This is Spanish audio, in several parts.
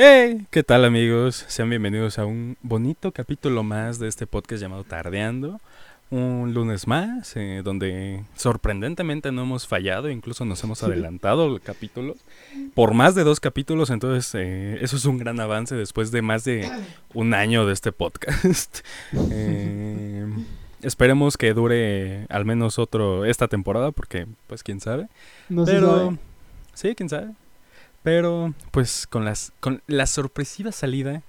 Hey, ¿qué tal amigos? Sean bienvenidos a un bonito capítulo más de este podcast llamado Tardeando. Un lunes más, eh, donde sorprendentemente no hemos fallado, incluso nos hemos adelantado el capítulo por más de dos capítulos, entonces eh, eso es un gran avance después de más de un año de este podcast. Eh, esperemos que dure al menos otro esta temporada, porque pues quién sabe. No se Pero sabe. sí, quién sabe. Pero pues con las con la sorpresiva salida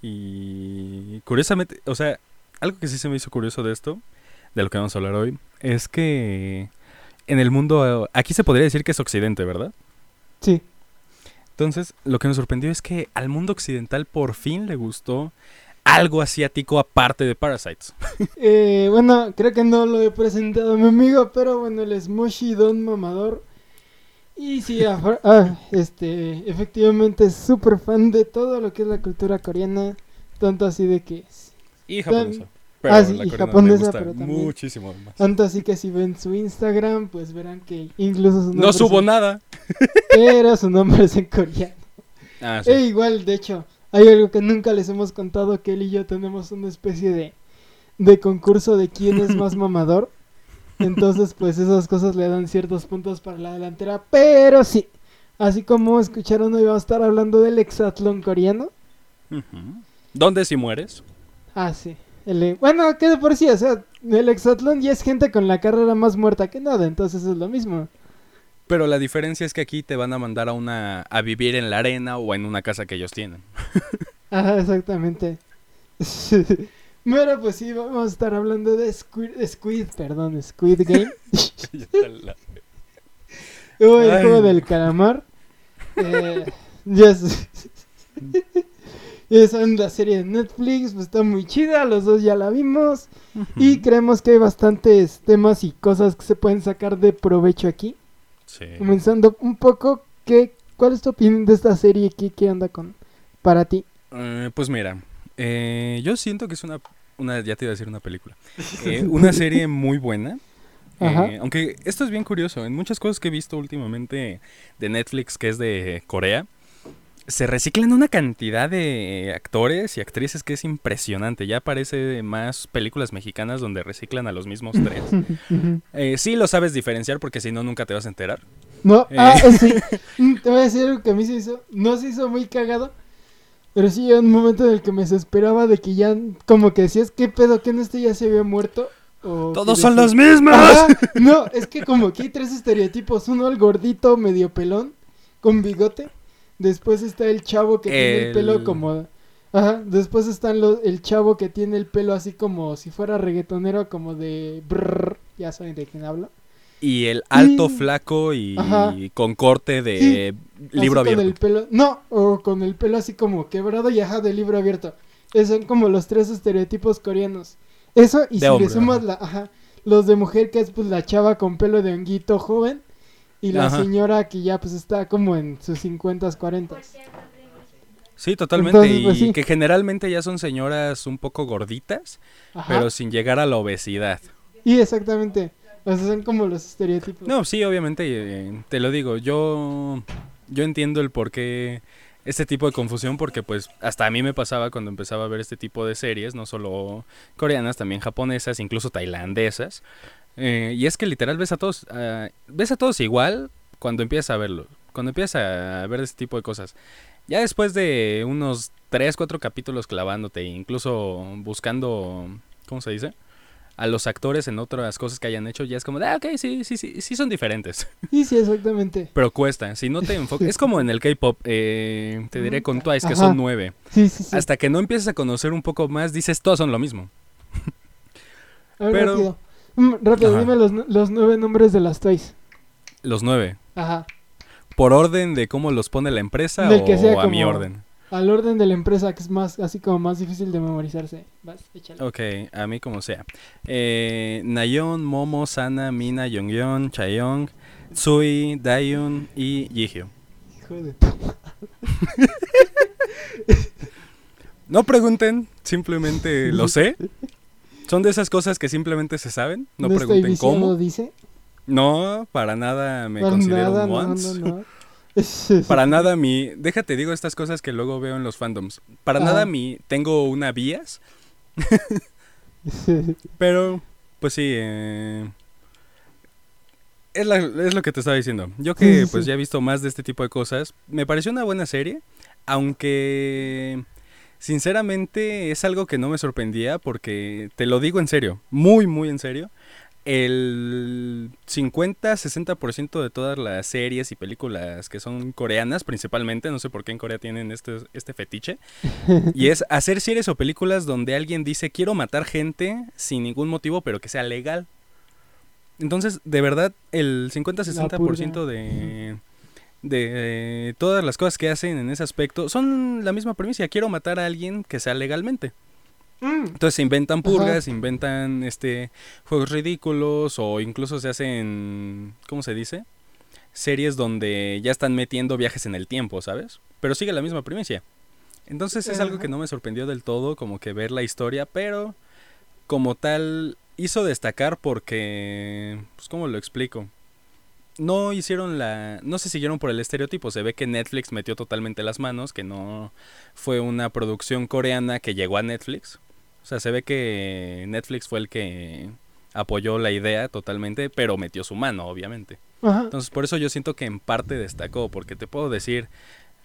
y curiosamente, o sea, algo que sí se me hizo curioso de esto, de lo que vamos a hablar hoy, es que en el mundo aquí se podría decir que es occidente, ¿verdad? Sí. Entonces, lo que nos sorprendió es que al mundo occidental por fin le gustó algo asiático aparte de Parasites. Eh, bueno, creo que no lo he presentado a mi amigo, pero bueno, él es Moshi Don Mamador. Y sí, ah, este, efectivamente es súper fan de todo lo que es la cultura coreana. Tanto así de que... Y japonesa. Pero Ah, sí, la y coreana me japonesa, gusta pero también- muchísimo más. Tanto así que si ven su Instagram, pues verán que incluso su No nombre subo es- nada. Pero su nombre es en coreano. Ah, sí. E igual, de hecho, hay algo que nunca les hemos contado, que él y yo tenemos una especie de, de concurso de quién es más mamador. Entonces, pues esas cosas le dan ciertos puntos para la delantera. Pero sí, así como escucharon, hoy vamos a estar hablando del hexatlón coreano. ¿Dónde si mueres? Ah, sí. El- bueno, que de por sí, o sea, el hexatlón ya es gente con la carrera más muerta que nada, entonces es lo mismo. Pero la diferencia es que aquí te van a mandar a una a vivir en la arena o en una casa que ellos tienen. Ajá, exactamente. Pero pues sí, vamos a estar hablando de Squid, Squid perdón, Squid Game. o el juego del calamar. Eh, es- la serie de Netflix, pues está muy chida, los dos ya la vimos. Y creemos que hay bastantes temas y cosas que se pueden sacar de provecho aquí. Sí. Comenzando un poco, ¿qué, ¿cuál es tu opinión de esta serie? ¿Qué, qué onda con para ti? Eh, pues mira, eh, yo siento que es una, una, ya te iba a decir una película, Eh, una serie muy buena. Eh, aunque esto es bien curioso, en muchas cosas que he visto últimamente de Netflix, que es de Corea, se reciclan una cantidad de actores y actrices que es impresionante. Ya aparece más películas mexicanas donde reciclan a los mismos tres. Eh, sí lo sabes diferenciar porque si no nunca te vas a enterar. No, Eh. ah, sí. Mm, Te voy a decir algo que a mí se hizo, no se hizo muy cagado, pero sí un momento en el que me desesperaba de que ya, como que decías, ¿qué pedo? ¿Que en este ya se había muerto? O ¡Todos son los mismos! No, es que como que hay tres estereotipos, uno el gordito medio pelón, con bigote, después está el chavo que tiene el El- pelo como... Ajá, después está el chavo que tiene el pelo así como si fuera reggaetonero, como de... brrr, ya saben de quién hablo. Y el alto, Y- flaco y con corte de libro Así con abierto. el pelo, no, o con el pelo así como quebrado y ajá de libro abierto. Esos son como los tres estereotipos coreanos. Eso y De si hombre, le sumas ajá. la, ajá, los de mujer que es pues la chava con pelo de honguito joven y la Ajá. señora que ya pues está como en sus 50s, 40 Sí, totalmente. Entonces, y pues, sí. que generalmente ya son señoras un poco gorditas, pero sin llegar a la obesidad. Y exactamente. Sea, son como los estereotipos. No, sí, obviamente, eh, te lo digo, yo, yo entiendo el por qué este tipo de confusión, porque pues hasta a mí me pasaba cuando empezaba a ver este tipo de series, no solo coreanas, también japonesas, incluso tailandesas. Eh, y es que literal ves a todos, ah, ves a todos igual cuando empiezas a verlo, cuando empiezas a ver este tipo de cosas. Ya después de unos 3, 4 capítulos clavándote, incluso buscando, ¿cómo se dice? A los actores en otras cosas que hayan hecho, ya es como, de, ah, ok, sí, sí, sí, sí son diferentes. Y sí, exactamente. Pero cuesta, si no te enfocas, es como en el K-pop, eh, te diré con Twice, que son nueve. Sí, sí, sí. Hasta que no empiezas a conocer un poco más, dices, todos son lo mismo. A ver, pero- rápido. Mm, rápido, Ajá. dime los, los nueve nombres de las toys. Los nueve. Ajá. ¿Por orden de cómo los pone la empresa Del o que sea a mi orden? Al orden de la empresa, que es más, así como más difícil de memorizarse. Vas, échale. Ok, a mí como sea. Eh, Nayeon, Momo, Sana, Mina, Yongyeon, Chaeyoung, Tsui, Dayun y Jihyo. Hijo de No pregunten, simplemente lo sé. Son de esas cosas que simplemente se saben. No, estoy pregunten viciado, cómo. dice. No, para nada me Para considero nada, un no, once. no, no. Para nada mi... Déjate, digo estas cosas que luego veo en los fandoms. Para nada mi... Tengo una vías. Pero, pues sí. Eh, es, es, lo que te estaba diciendo. Yo que pues ya he visto más de este tipo de cosas, me pareció una buena serie, aunque sinceramente es algo que no me sorprendía porque te lo digo en serio, muy muy en serio el 50-60% de todas las series y películas que son coreanas, principalmente, no sé por qué en Corea tienen este, este fetiche, y es hacer series o películas donde alguien dice quiero matar gente sin ningún motivo, pero que sea legal. Entonces, de verdad, el 50-60% de, de todas las cosas que hacen en ese aspecto son la misma premisa, quiero matar a alguien que sea legalmente. Mm. Entonces se inventan purgas, se inventan este juegos ridículos o incluso se hacen, ¿cómo se dice? Series donde ya están metiendo viajes en el tiempo, ¿sabes? Pero sigue la misma primicia. Entonces es algo que no me sorprendió del todo, como que ver la historia, pero como tal hizo destacar porque, pues, ¿cómo lo explico? No hicieron la, no se siguieron por el estereotipo. Se ve que Netflix metió totalmente las manos, que no fue una producción coreana que llegó a Netflix. O sea, se ve que Netflix fue el que apoyó la idea totalmente, pero metió su mano, obviamente. Entonces, por eso yo siento que en parte destacó, porque te puedo decir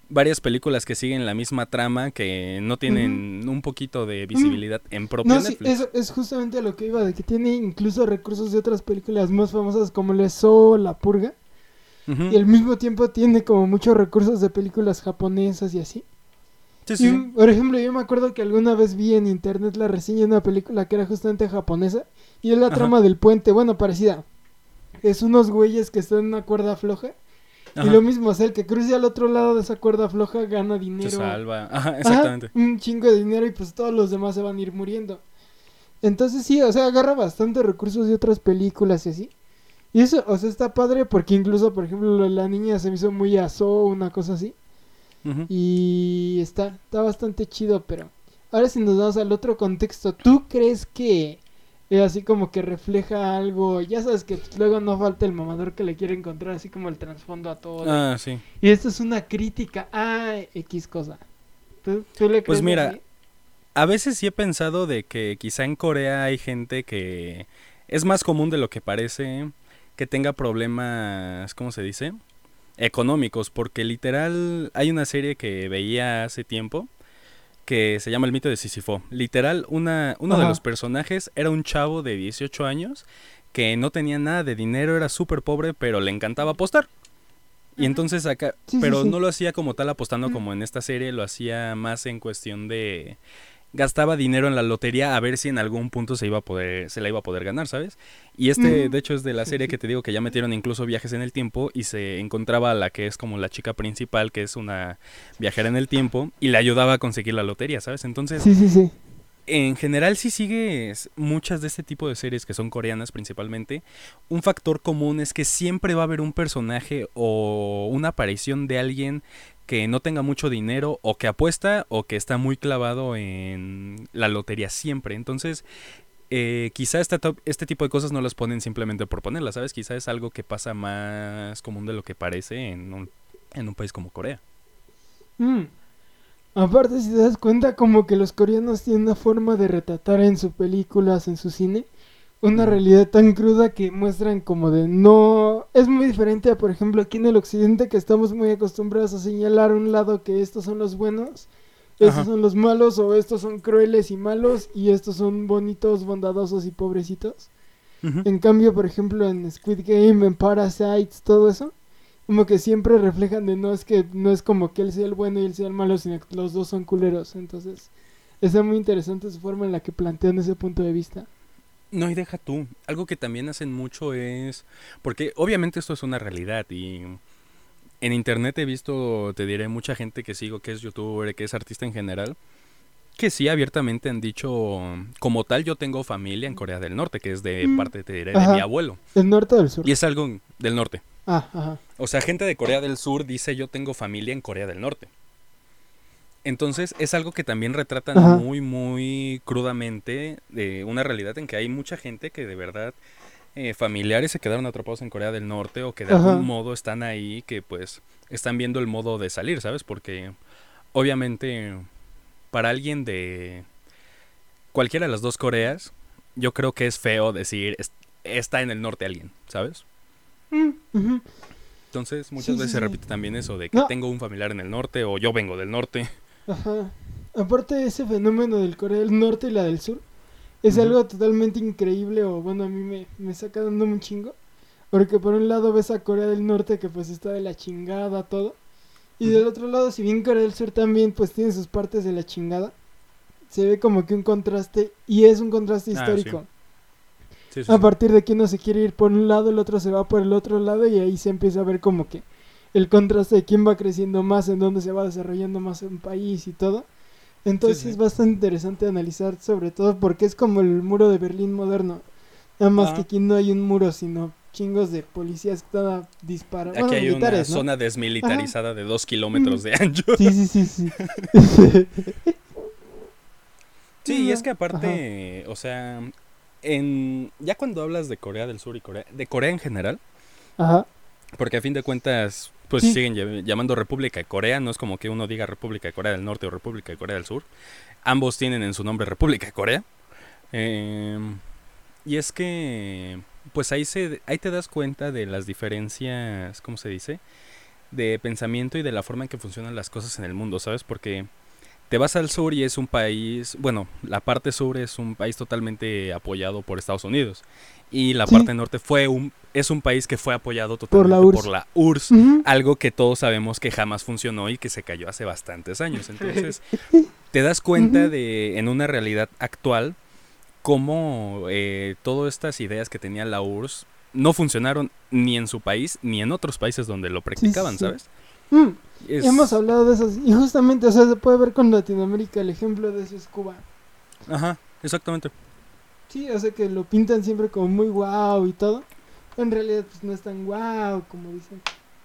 varias películas que siguen la misma trama que no tienen un poquito de visibilidad en propio Netflix. Sí, eso es justamente lo que iba, de que tiene incluso recursos de otras películas más famosas como Le So, La Purga. Y al mismo tiempo tiene como muchos recursos de películas japonesas y así por ejemplo, yo me acuerdo que alguna vez vi en internet la reseña de una película que era justamente japonesa y es la trama del puente, bueno, parecida. Es unos güeyes que están en una cuerda floja y lo mismo, es el que cruce al otro lado de esa cuerda floja gana dinero. Se salva, exactamente. un chingo de dinero y pues todos los demás se van a ir muriendo. Entonces sí, o sea, agarra bastante recursos de otras películas y así. Y eso, o sea, está padre porque incluso, por ejemplo, la niña se me hizo muy aso, una cosa así. Y está, está bastante chido, pero ahora si nos vamos al otro contexto, ¿tú crees que es así como que refleja algo? Ya sabes que luego no falta el mamador que le quiere encontrar así como el trasfondo a todo. Ah, sí. Y esto es una crítica a X cosa. ¿Tú, le pues crees pues mira, a veces sí he pensado de que quizá en Corea hay gente que es más común de lo que parece que tenga problemas, ¿cómo se dice? Económicos, porque literal hay una serie que veía hace tiempo que se llama El mito de Sísifo. Literal, una, uno de los personajes era un chavo de 18 años que no tenía nada de dinero, era súper pobre, pero le encantaba apostar. Y entonces acá, pero no lo hacía como tal apostando como en esta serie, lo hacía más en cuestión de gastaba dinero en la lotería a ver si en algún punto se iba a poder se la iba a poder ganar, ¿sabes? Y este de hecho es de la serie que te digo que ya metieron incluso viajes en el tiempo y se encontraba a la que es como la chica principal, que es una viajera en el tiempo y le ayudaba a conseguir la lotería, ¿sabes? Entonces Sí, sí, sí. En general si sigues muchas de este tipo de series que son coreanas principalmente, un factor común es que siempre va a haber un personaje o una aparición de alguien que no tenga mucho dinero o que apuesta o que está muy clavado en la lotería siempre. Entonces, eh, quizá este, este tipo de cosas no las ponen simplemente por ponerlas, ¿sabes? Quizá es algo que pasa más común de lo que parece en un, en un país como Corea. Mm. Aparte, si te das cuenta, como que los coreanos tienen una forma de retratar en sus películas, en su cine, una realidad tan cruda que muestran como de no es muy diferente a por ejemplo aquí en el occidente que estamos muy acostumbrados a señalar un lado que estos son los buenos estos son los malos o estos son crueles y malos y estos son bonitos bondadosos y pobrecitos. En cambio por ejemplo en Squid Game en Parasites todo eso como que siempre reflejan de no es que no es como que él sea el bueno y él sea el malo sino que los dos son culeros. Entonces es muy interesante su forma en la que plantean ese punto de vista no, y deja tú. Algo que también hacen mucho es. Porque obviamente esto es una realidad y. En internet he visto, te diré, mucha gente que sigo, que es youtuber, que es artista en general, que sí abiertamente han dicho, como tal, yo tengo familia en Corea del Norte, que es de mm, parte, te diré, de mi abuelo. ¿Del norte o del sur? Y es algo del norte. Ah, ajá. O sea, gente de Corea del Sur dice, yo tengo familia en Corea del Norte. Entonces es algo que también retratan muy, muy crudamente de una realidad en que hay mucha gente que de verdad eh, familiares se quedaron atrapados en Corea del Norte o que de algún modo están ahí, que pues están viendo el modo de salir, ¿sabes? Porque obviamente para alguien de cualquiera de las dos Coreas, yo creo que es feo decir está en el norte alguien, ¿sabes? Mm, Entonces muchas veces se repite también eso de que tengo un familiar en el norte o yo vengo del norte. Ajá. Aparte de ese fenómeno del Corea del Norte y la del Sur, es algo totalmente increíble o bueno, a mí me, me saca dando un chingo. Porque por un lado ves a Corea del Norte que pues está de la chingada todo. Y del otro lado, si bien Corea del Sur también pues tiene sus partes de la chingada, se ve como que un contraste y es un contraste ah, histórico. a partir de que uno se quiere ir por un lado, el otro se va por el otro lado y ahí se empieza a ver como que el contraste de quién va creciendo más, en dónde se va desarrollando más un país y todo. Entonces es bastante interesante analizar sobre todo porque es como el muro de Berlín moderno. Nada más que aquí no hay un muro, sino chingos de policías que están disparando. Aquí hay una zona desmilitarizada de dos kilómetros de ancho. Sí, sí, sí, sí. sí, y es que aparte, o sea, en ya cuando hablas de Corea del Sur y Corea, de Corea en general, Ajá. porque a fin de cuentas, pues siguen llamando República de Corea, no es como que uno diga República de Corea del Norte o República de Corea del Sur. Ambos tienen en su nombre República de Corea. Eh, y es que pues ahí, se, ahí te das cuenta de las diferencias, ¿cómo se dice? De pensamiento y de la forma en que funcionan las cosas en el mundo, ¿sabes? Porque te vas al sur y es un país, bueno, la parte sur es un país totalmente apoyado por Estados Unidos. Y la parte norte fue un es un país que fue apoyado totalmente por la URSS, algo que todos sabemos que jamás funcionó y que se cayó hace bastantes años. Entonces, te das cuenta de en una realidad actual cómo eh, todas estas ideas que tenía la URSS no funcionaron ni en su país ni en otros países donde lo practicaban, ¿sabes? Mm, hemos hablado de eso y justamente, o sea, se puede ver con Latinoamérica, el ejemplo de eso es Cuba. Ajá, exactamente. Sí, o sea que lo pintan siempre como muy guau y todo. En realidad pues no es tan guau como dicen,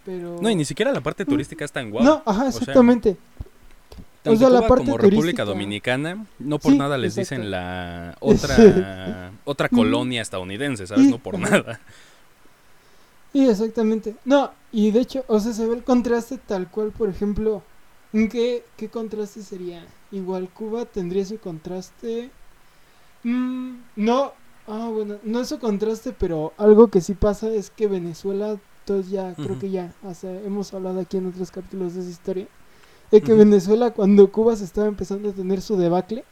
pero... No, y ni siquiera la parte mm. turística es tan guau. No, ajá, exactamente o sea, la parte como República Dominicana, no por nada les dicen la otra otra colonia estadounidense, ¿sabes? no por nada. Sí, exactamente. No, y de hecho, o sea, se ve el contraste tal cual, por ejemplo, ¿en qué, qué contraste sería? Igual Cuba tendría su contraste. Mm, no, ah, bueno, no es su contraste, pero algo que sí pasa es que Venezuela, todos ya, creo que ya, hemos hablado aquí en otros capítulos de esa historia de que Venezuela, cuando Cuba se estaba empezando a tener su debacle,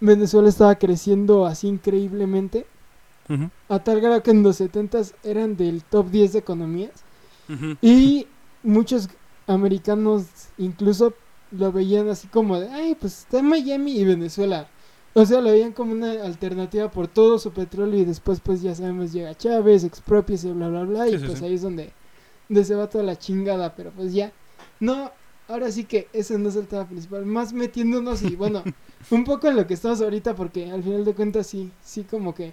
Venezuela estaba creciendo así increíblemente. A tal grado que en los 70 eran del top 10 de economías. Y muchos americanos incluso lo veían así como de, ay, pues está en Miami y Venezuela. O sea, lo veían como una alternativa por todo su petróleo y después pues ya sabemos llega Chávez, expropias y bla bla bla y pues ahí es donde, donde se va toda la chingada, pero pues ya. No, ahora sí que ese no es el tema principal. Más metiéndonos y bueno, un poco en lo que estamos ahorita, porque al final de cuentas sí, sí como que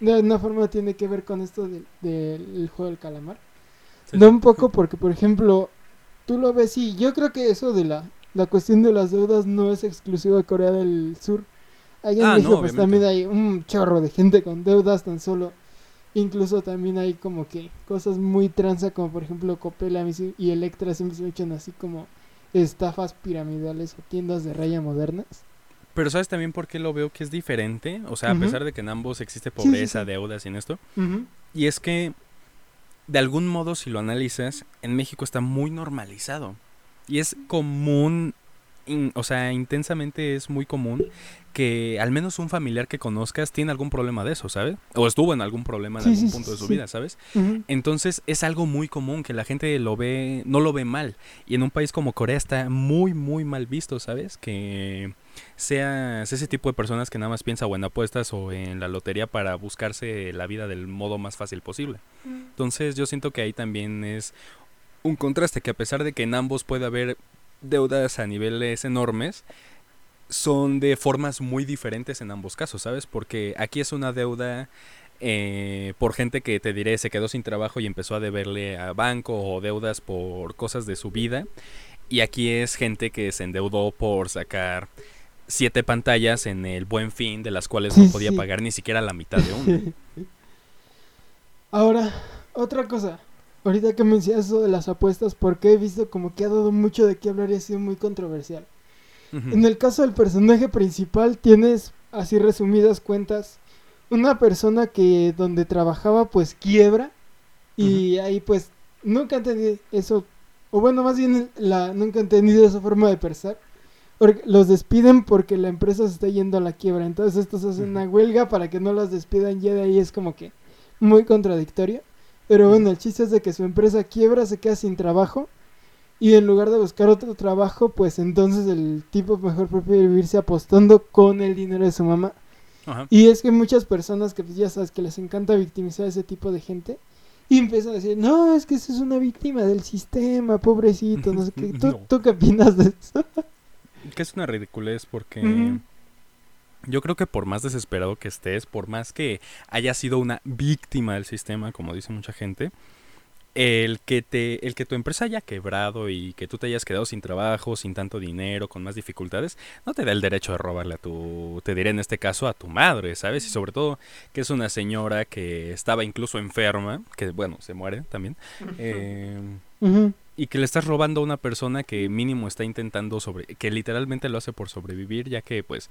de alguna forma tiene que ver con esto del juego del calamar. no un poco porque, por ejemplo, tú lo ves y yo creo que eso de la, la cuestión de las deudas no es exclusivo de Corea del Sur. Allá en ah, México pues también hay un chorro de gente con deudas tan solo. Incluso también hay como que cosas muy transa como por ejemplo Copela y Electra siempre se echan así como estafas piramidales o tiendas de raya modernas. Pero ¿sabes también por qué lo veo que es diferente? O sea, a pesar de que en ambos existe pobreza, deudas y en esto. Y es que, de algún modo, si lo analizas, en México está muy normalizado. Y es común o sea, intensamente es muy común que al menos un familiar que conozcas tiene algún problema de eso, ¿sabes? O estuvo en algún problema en algún punto de su vida, ¿sabes? Entonces es algo muy común que la gente lo ve, no lo ve mal. Y en un país como Corea está muy, muy mal visto, ¿sabes? Que seas ese tipo de personas que nada más piensa o en apuestas o en la lotería para buscarse la vida del modo más fácil posible. Entonces yo siento que ahí también es un contraste que a pesar de que en ambos puede haber deudas a niveles enormes son de formas muy diferentes en ambos casos, ¿sabes? Porque aquí es una deuda eh, por gente que te diré se quedó sin trabajo y empezó a deberle a banco o deudas por cosas de su vida. Y aquí es gente que se endeudó por sacar siete pantallas en el buen fin, de las cuales no podía pagar ni siquiera la mitad de una. Ahora, otra cosa. ahorita que mencionas eso de las apuestas, porque he visto como que ha dado mucho de qué hablar y ha sido muy controversial. En el caso del personaje principal tienes, así resumidas cuentas, una persona que donde trabajaba pues quiebra y ahí pues nunca entendí eso, o bueno, más bien la, nunca he entendido esa forma de pensar. Los despiden porque la empresa se está yendo a la quiebra. Entonces estos hacen una huelga para que no los despidan. Ya de ahí es como que muy contradictorio. Pero bueno, el chiste es de que su empresa quiebra, se queda sin trabajo. Y en lugar de buscar otro trabajo, pues entonces el tipo mejor prefiere vivirse apostando con el dinero de su mamá. Ajá. Y es que muchas personas que pues, ya sabes que les encanta victimizar a ese tipo de gente. Y empiezan a decir, no, es que esa es una víctima del sistema, pobrecito, no sé qué. ¿Tú, No. ¿tú qué opinas de eso? Que es una ridiculez porque yo creo que por más desesperado que estés, por más que hayas sido una víctima del sistema, como dice mucha gente, el que te el que tu empresa haya quebrado y que tú te hayas quedado sin trabajo, sin tanto dinero, con más dificultades, no te da el derecho de robarle a tu, te diré en este caso a tu madre, ¿sabes? Y sobre todo que es una señora que estaba incluso enferma, que bueno, se muere también. eh. Y que le estás robando a una persona que mínimo está intentando sobre que literalmente lo hace por sobrevivir ya que pues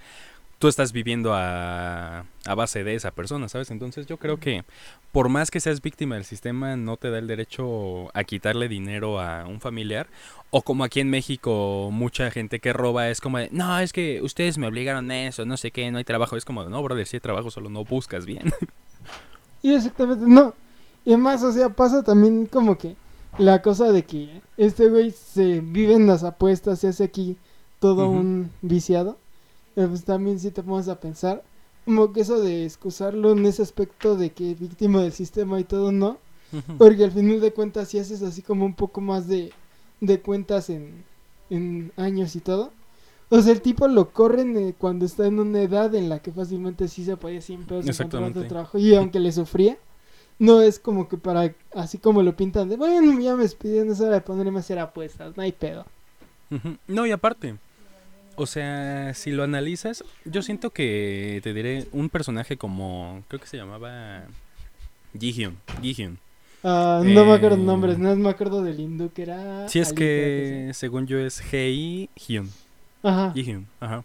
tú estás viviendo a, a base de esa persona sabes entonces yo creo que por más que seas víctima del sistema no te da el derecho a quitarle dinero a un familiar o como aquí en México mucha gente que roba es como de, no es que ustedes me obligaron a eso no sé qué no hay trabajo es como de, no brother sí hay trabajo solo no buscas bien Y exactamente, no. Y además, o sea, pasa también como que la cosa de que este güey se vive en las apuestas, se hace aquí todo un viciado. Pero pues también si te pones a pensar, como que eso de excusarlo en ese aspecto de que víctima del sistema y todo, no. Porque al final de cuentas, si haces así como un poco más de, de cuentas en, en años y todo. O sea, el tipo lo corren eh, cuando está en una edad en la que fácilmente sí se podía siempre encontrar Exactamente. otro trabajo. Y aunque le sufría, no es como que para, así como lo pintan, de bueno, ya me despidieron, es hora de ponerme a hacer apuestas, no hay pedo. No, y aparte, o sea, si lo analizas, yo siento que te diré un personaje como, creo que se llamaba Jihyun, Jihyun. Ah, no me acuerdo Eh, nombres, no me acuerdo del hindú que era. Si es Ali, que, según yo, es Hei Hyun. Ajá. Jihyun, ajá.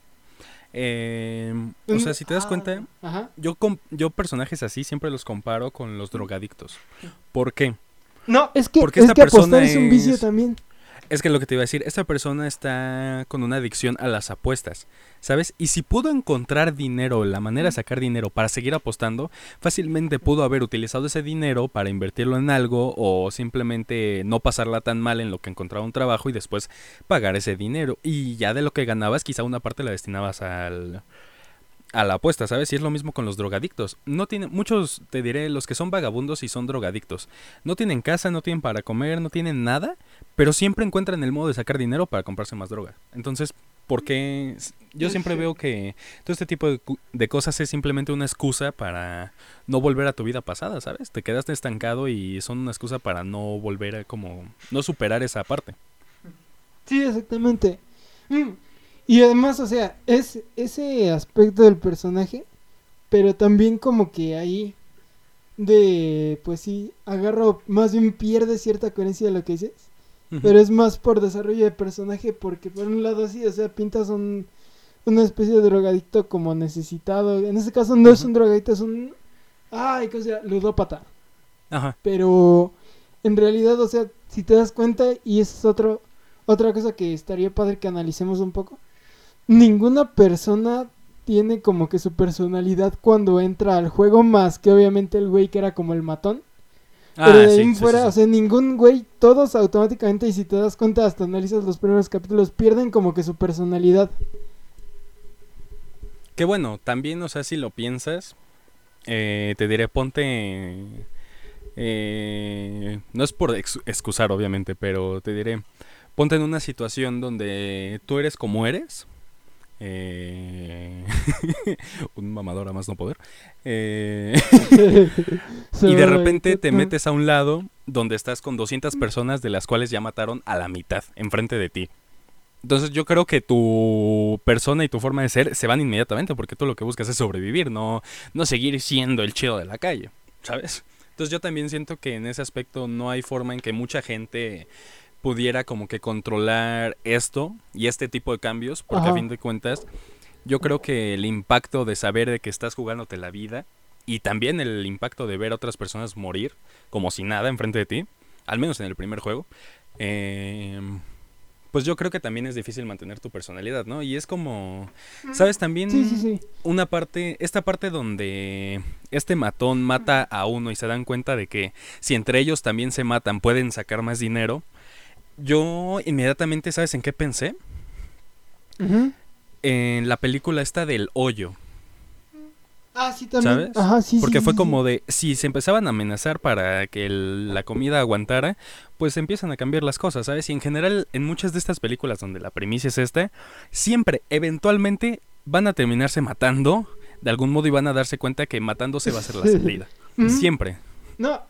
Eh, o sea, si te das Ah, cuenta, Ajá. yo, yo personajes así siempre los comparo con los drogadictos. ¿Por qué? No, es que, Porque es esta que apostar persona es un vicio es- también. Es que lo que te iba a decir, esta persona está con una adicción a las apuestas, ¿sabes? Y si pudo encontrar dinero, la manera de sacar dinero para seguir apostando, fácilmente pudo haber utilizado ese dinero para invertirlo en algo o simplemente no pasarla tan mal en lo que encontraba un trabajo y después pagar ese dinero. Y ya de lo que ganabas, quizá una parte la destinabas al a la apuesta, ¿sabes? Y es lo mismo con los drogadictos. No tienen muchos, te diré, los que son vagabundos y son drogadictos. No tienen casa, no tienen para comer, no tienen nada, pero siempre encuentran el modo de sacar dinero para comprarse más droga. Entonces, ¿por qué? Yo siempre veo que todo este tipo de, cosas es simplemente una excusa para no volver a tu vida pasada, ¿sabes? Te quedaste estancado y son una excusa para no volver a como no superar esa parte. Sí, exactamente. Mm, Y además, o sea, es ese aspecto del personaje, pero también como que ahí de, pues sí, agarro, más bien pierde cierta coherencia de lo que dices, pero es más por desarrollo de personaje, porque por un lado sí, o sea, pintas un, una especie de drogadicto como necesitado, en este caso no es un drogadicto, es un, ay, ¿cómo se llama? Ludópata. Ajá. Pero en realidad, o sea, si te das cuenta, y es otro, otra cosa que estaría padre que analicemos un poco, ninguna persona tiene como que su personalidad cuando entra al juego, más que obviamente el güey que era como el matón. Pero de Ah, ahí sí, fuera, sí, o sea, ningún güey, todos automáticamente, y si te das cuenta, hasta analizas los primeros capítulos, pierden como que su personalidad. Que bueno, también, o sea, si lo piensas, eh, te diré, ponte... eh, no es por ex- excusar, obviamente, pero te diré, ponte en una situación donde tú eres como eres. Eh, un mamador a más no poder. eh, y de repente te metes a un lado donde estás con 200 personas de las cuales ya mataron a la mitad enfrente de ti. Entonces yo creo que tu persona y tu forma de ser se van inmediatamente porque tú lo que buscas es sobrevivir, no, no seguir siendo el chido de la calle, ¿sabes? Entonces yo también siento que en ese aspecto no hay forma en que mucha gente pudiera como que controlar esto y este tipo de cambios, porque a fin de cuentas yo creo que el impacto de saber de que estás jugándote la vida y también el impacto de ver a otras personas morir como si nada enfrente de ti, al menos en el primer juego, eh, pues yo creo que también es difícil mantener tu personalidad, ¿no? Y es como, ¿sabes? También sí, sí, sí. una parte, esta parte donde este matón mata a uno y se dan cuenta de que si entre ellos también se matan pueden sacar más dinero, yo inmediatamente, ¿sabes en qué pensé? En la película esta del hoyo. Ah, sí, también. Ajá, sí, Porque fue como de, si se empezaban a amenazar para que la comida aguantara, pues empiezan a cambiar las cosas, ¿sabes? Y en general, en muchas de estas películas donde la premisa es esta, siempre, eventualmente, van a terminarse matando, de algún modo, y van a darse cuenta que matándose va a ser la salida. Siempre. No,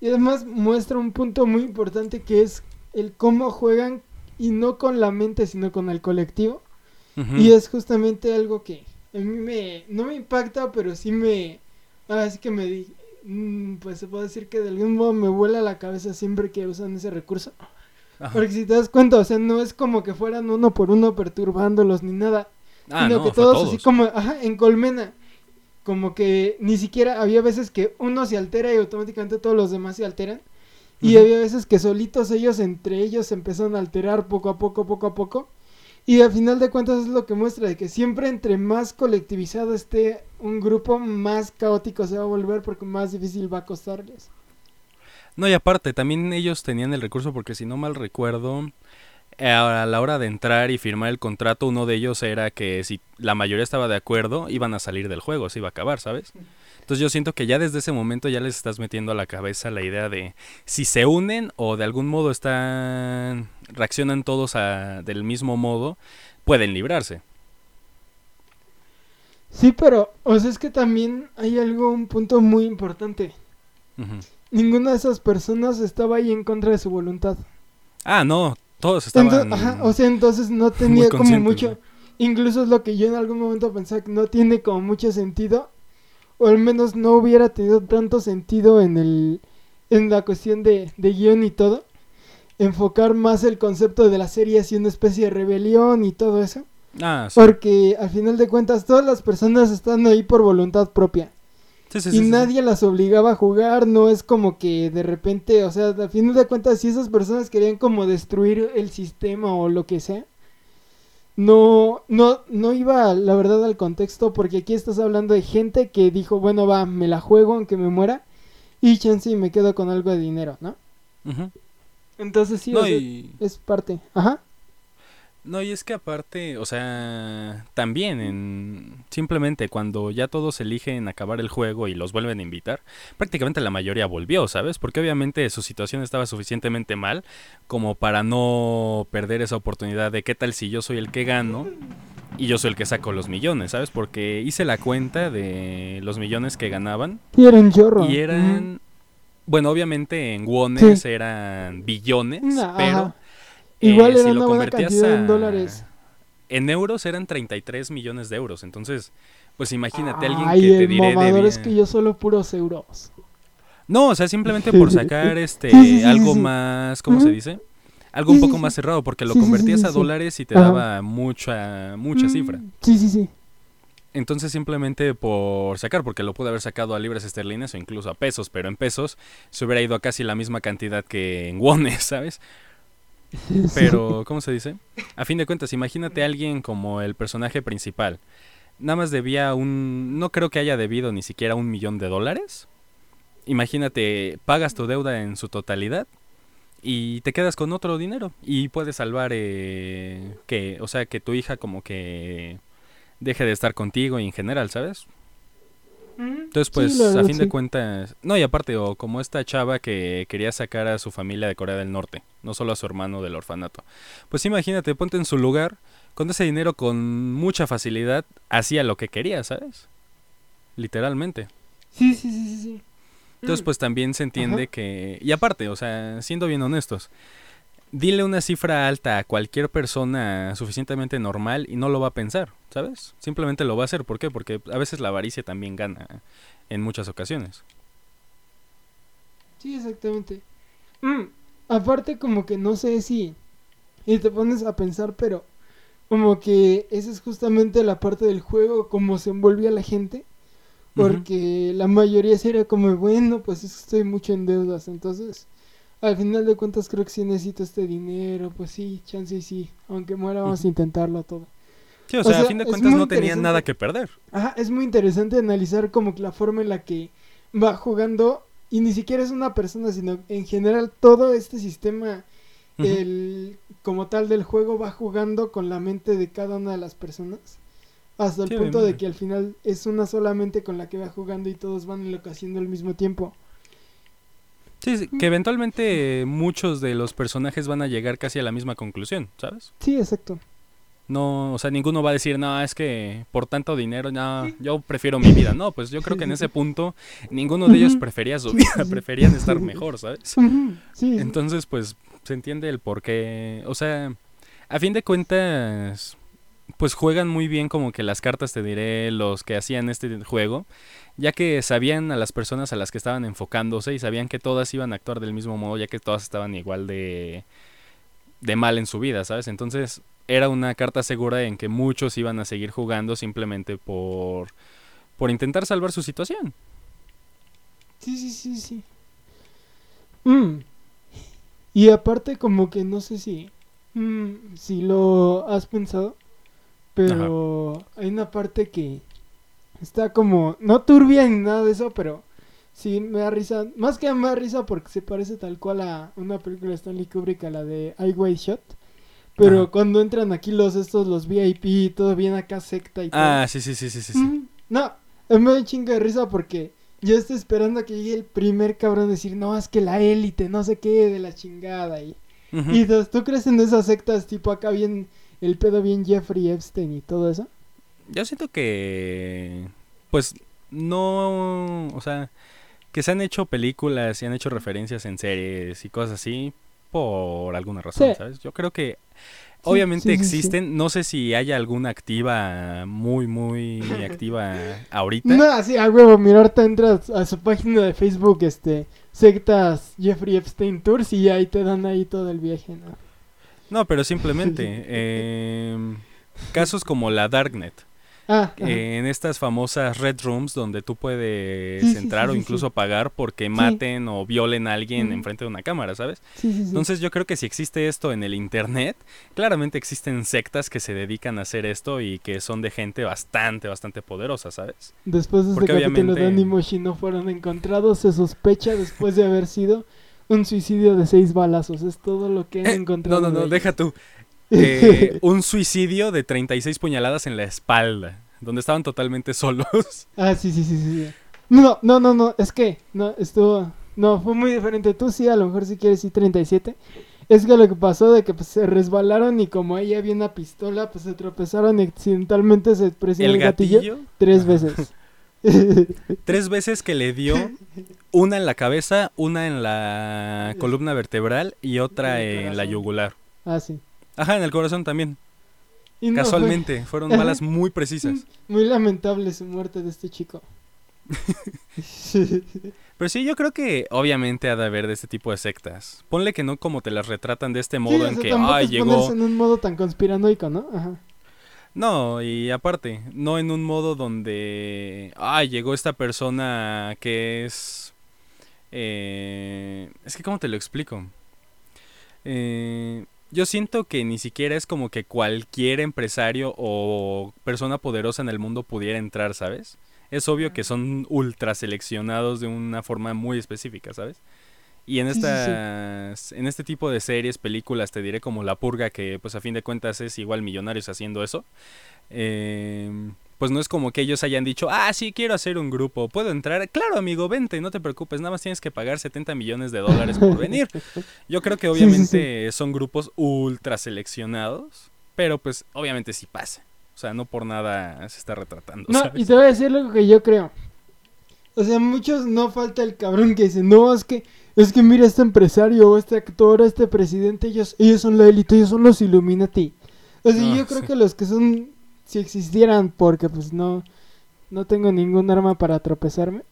y además muestra un punto muy importante que es el cómo juegan, y no con la mente, sino con el colectivo. Y es justamente algo que a mí me, no me impacta, pero sí me, ahora sí que me, mm, pues se puede decir que de algún modo me vuela la cabeza siempre que usan ese recurso. Porque si te das cuenta, o sea, no es como que fueran uno por uno perturbándolos ni nada. Ah, sino que todos, así como, ajá, en colmena. Como que ni siquiera había veces que uno se altera y automáticamente todos los demás se alteran. Y había veces que solitos ellos entre ellos se empezaron a alterar poco a poco, poco a poco. Y al final de cuentas es lo que muestra de que siempre entre más colectivizado esté un grupo, más caótico se va a volver porque más difícil va a costarles. No, y aparte, también ellos tenían el recurso porque si no mal recuerdo, a la hora de entrar y firmar el contrato, uno de ellos era que si la mayoría estaba de acuerdo, iban a salir del juego, se iba a acabar, ¿sabes? Entonces yo siento que ya desde ese momento ya les estás metiendo a la cabeza la idea de si se unen o de algún modo están reaccionan todos del mismo modo, pueden librarse. Sí, pero o sea, es que también hay algo un punto muy importante. Ninguna de esas personas estaba ahí en contra de su voluntad. Ah, no, todos estaban. o sea, entonces no tenía como mucho. Incluso es lo que yo en algún momento pensaba que no tiene como mucho sentido o al menos no hubiera tenido tanto sentido en el en la cuestión de, de guion y todo enfocar más el concepto de la serie así una especie de rebelión y todo eso. Ah, sí. porque al final de cuentas todas las personas están ahí por voluntad propia. Sí, sí, y nadie las obligaba a jugar, no es como que de repente, o sea, al final de cuentas, si esas personas querían como destruir el sistema o lo que sea, no, no, no iba la verdad al contexto porque aquí estás hablando de gente que dijo, bueno, va, me la juego aunque me muera y chance y me quedo con algo de dinero, ¿no? Entonces sí, es parte. Ajá. No, y es que aparte, o sea, también en simplemente cuando ya todos eligen acabar el juego y los vuelven a invitar, prácticamente la mayoría volvió, ¿sabes? Porque obviamente su situación estaba suficientemente mal como para no perder esa oportunidad de qué tal si yo soy el que gano y yo soy el que saco los millones, ¿sabes? Porque hice la cuenta de los millones que ganaban. Y eran chorro. Y eran bueno, obviamente en wones eran billones, pero Igual eh, era una buena cantidad en dólares. En euros eran 33 millones de euros. Entonces, pues imagínate alguien que te diré de es que yo solo puros euros. No, o sea, simplemente por sacar este algo más, ¿cómo se dice? Algo un poco más cerrado, porque lo convertías a dólares y te daba mucha, mucha mm, cifra. Sí, sí, sí. Entonces simplemente por sacar, porque lo pude haber sacado a libras esterlinas o incluso a pesos, pero en pesos se hubiera ido a casi la misma cantidad que en wones, ¿sabes? Pero, ¿cómo se dice? A fin de cuentas, imagínate a alguien como el personaje principal. Nada más debía un... No creo que haya debido ni siquiera un millón de dólares. Imagínate, pagas tu deuda en su totalidad y te quedas con otro dinero y puedes salvar eh, que, o sea, que tu hija como que deje de estar contigo y en general, ¿sabes? Entonces, pues, a fin de cuentas, no, y aparte, o como esta chava que quería sacar a su familia de Corea del Norte, no solo a su hermano del orfanato. Pues imagínate, ponte en su lugar, con ese dinero con mucha facilidad, hacía lo que quería, ¿sabes? Literalmente. Sí, sí, sí, sí. sí. Entonces, mm. pues también se entiende que... Y aparte, o sea, siendo bien honestos, dile una cifra alta a cualquier persona suficientemente normal y no lo va a pensar, ¿sabes? Simplemente lo va a hacer. ¿Por qué? Porque a veces la avaricia también gana en muchas ocasiones. Sí, exactamente. Mm, aparte como que no sé si... Y te pones a pensar, pero como que esa es justamente la parte del juego, como se envolvía la gente. Porque la mayoría sería como, bueno, pues estoy mucho en deudas, entonces al final de cuentas creo que sí necesito este dinero, pues sí, chance y sí, aunque muera vamos a intentarlo todo. Sí, o, sea, a fin de cuentas no tenían nada que perder. Ajá, es muy interesante analizar como la forma en la que va jugando y ni siquiera es una persona, sino en general todo este sistema el como tal del juego va jugando con la mente de cada una de las personas hasta el punto de que al final es una solamente con la que va jugando y todos van enloqueciendo al mismo tiempo. Sí, que eventualmente muchos de los personajes van a llegar casi a la misma conclusión, ¿sabes? Sí, exacto. No, o sea, ninguno va a decir, no, es que por tanto dinero, no, yo prefiero mi vida. No, pues yo creo que en ese punto ninguno de ellos prefería su vida, preferían estar mejor, ¿sabes? Sí. Entonces, pues se entiende el por qué. O sea, a fin de cuentas, pues juegan muy bien como que las cartas, te diré, los que hacían este juego, ya que sabían a las personas a las que estaban enfocándose y sabían que todas iban a actuar del mismo modo, ya que todas estaban igual de, de mal en su vida, ¿sabes? Entonces era una carta segura en que muchos iban a seguir jugando simplemente por, por intentar salvar su situación. Sí, sí, sí, sí. Mm. Y aparte como que no sé si, mm, si lo has pensado, pero hay una parte que está como, no turbia ni nada de eso, pero sí me da risa. Más que me da risa porque se parece tal cual a una película de Stanley Kubrick, a la de Highway Shot. Pero cuando entran aquí los estos, los VIP, todo bien acá secta y todo. Ah, sí, sí, sí, sí, sí. No, me da un chingo de risa porque yo estoy esperando a que llegue el primer cabrón a decir, no, es que la élite, no sé qué, de la chingada. Y, y ¿tú crees en esas sectas tipo acá bien, el pedo bien Jeffrey Epstein y todo eso? Yo siento que, pues, no, o sea, que se han hecho películas y han hecho referencias en series y cosas así por alguna razón, ¿sabes? Yo creo que Obviamente existen, no sé si hay alguna activa, muy, muy activa ahorita. No, sí, a huevo, mira, ahorita entras a su página de Facebook, este, sectas Jeffrey Epstein Tours y ahí te dan ahí todo el viaje, ¿no? No, pero simplemente, eh, casos como la Darknet. Ah, en estas famosas red rooms donde tú puedes entrar o incluso pagar porque maten o violen a alguien enfrente de una cámara, ¿sabes? Entonces yo creo que si existe esto en el internet, claramente existen sectas que se dedican a hacer esto y que son de gente bastante, bastante poderosa, ¿sabes? Después de este capítulo de Animoshi no fueron encontrados, se sospecha después de haber sido un suicidio de seis balazos, es todo lo que han eh, encontrado. No, no, no, deja tú. Eh, un suicidio de 36 puñaladas en la espalda, donde estaban totalmente solos. Ah, sí, sí, sí, sí. No, no, no, no, es que, no, estuvo, no, fue muy diferente. Tú sí, a lo mejor sí quieres decir 37. Es que lo que pasó de que pues, se resbalaron y como ahí había una pistola, pues se tropezaron y accidentalmente se presionó el, gatillo, tres veces. tres veces que le dio una en la cabeza, una en la columna vertebral y otra en la yugular. Ah, sí. Ajá, en el corazón también. Casualmente, fueron balas muy precisas. Muy lamentable su muerte de este chico. Pero sí, yo creo que obviamente ha de haber de este tipo de sectas. Ponle que no como te las retratan de este modo en que, ay, llegó... en un modo tan conspiranoico, ¿no? Ajá. No, y aparte, no en un modo donde, ay, llegó esta persona que es... Eh... Es que, ¿cómo te lo explico? Eh yo siento que ni siquiera es como que cualquier empresario o persona poderosa en el mundo pudiera entrar, ¿sabes? Es obvio que son ultra seleccionados de una forma muy específica, ¿sabes? Y en estas, en este tipo de series, películas, te diré como La Purga, que pues a fin de cuentas es igual millonarios haciendo eso. Eh, pues no es como que ellos hayan dicho, ah, sí, quiero hacer un grupo, ¿puedo entrar? Claro, amigo, vente, no te preocupes, nada más tienes que pagar 70 millones de dólares por venir. Yo creo que obviamente son grupos ultra seleccionados, pero pues obviamente sí pasa. O sea, no por nada se está retratando. No, y te voy a decir lo que yo creo. O sea, muchos no falta el cabrón que dice, no, es que, es que mira este empresario, este actor, este presidente, ellos, ellos son la élite, ellos son los Illuminati. O sea, yo creo que los que son si existieran, porque pues no, no tengo ningún arma para tropezarme.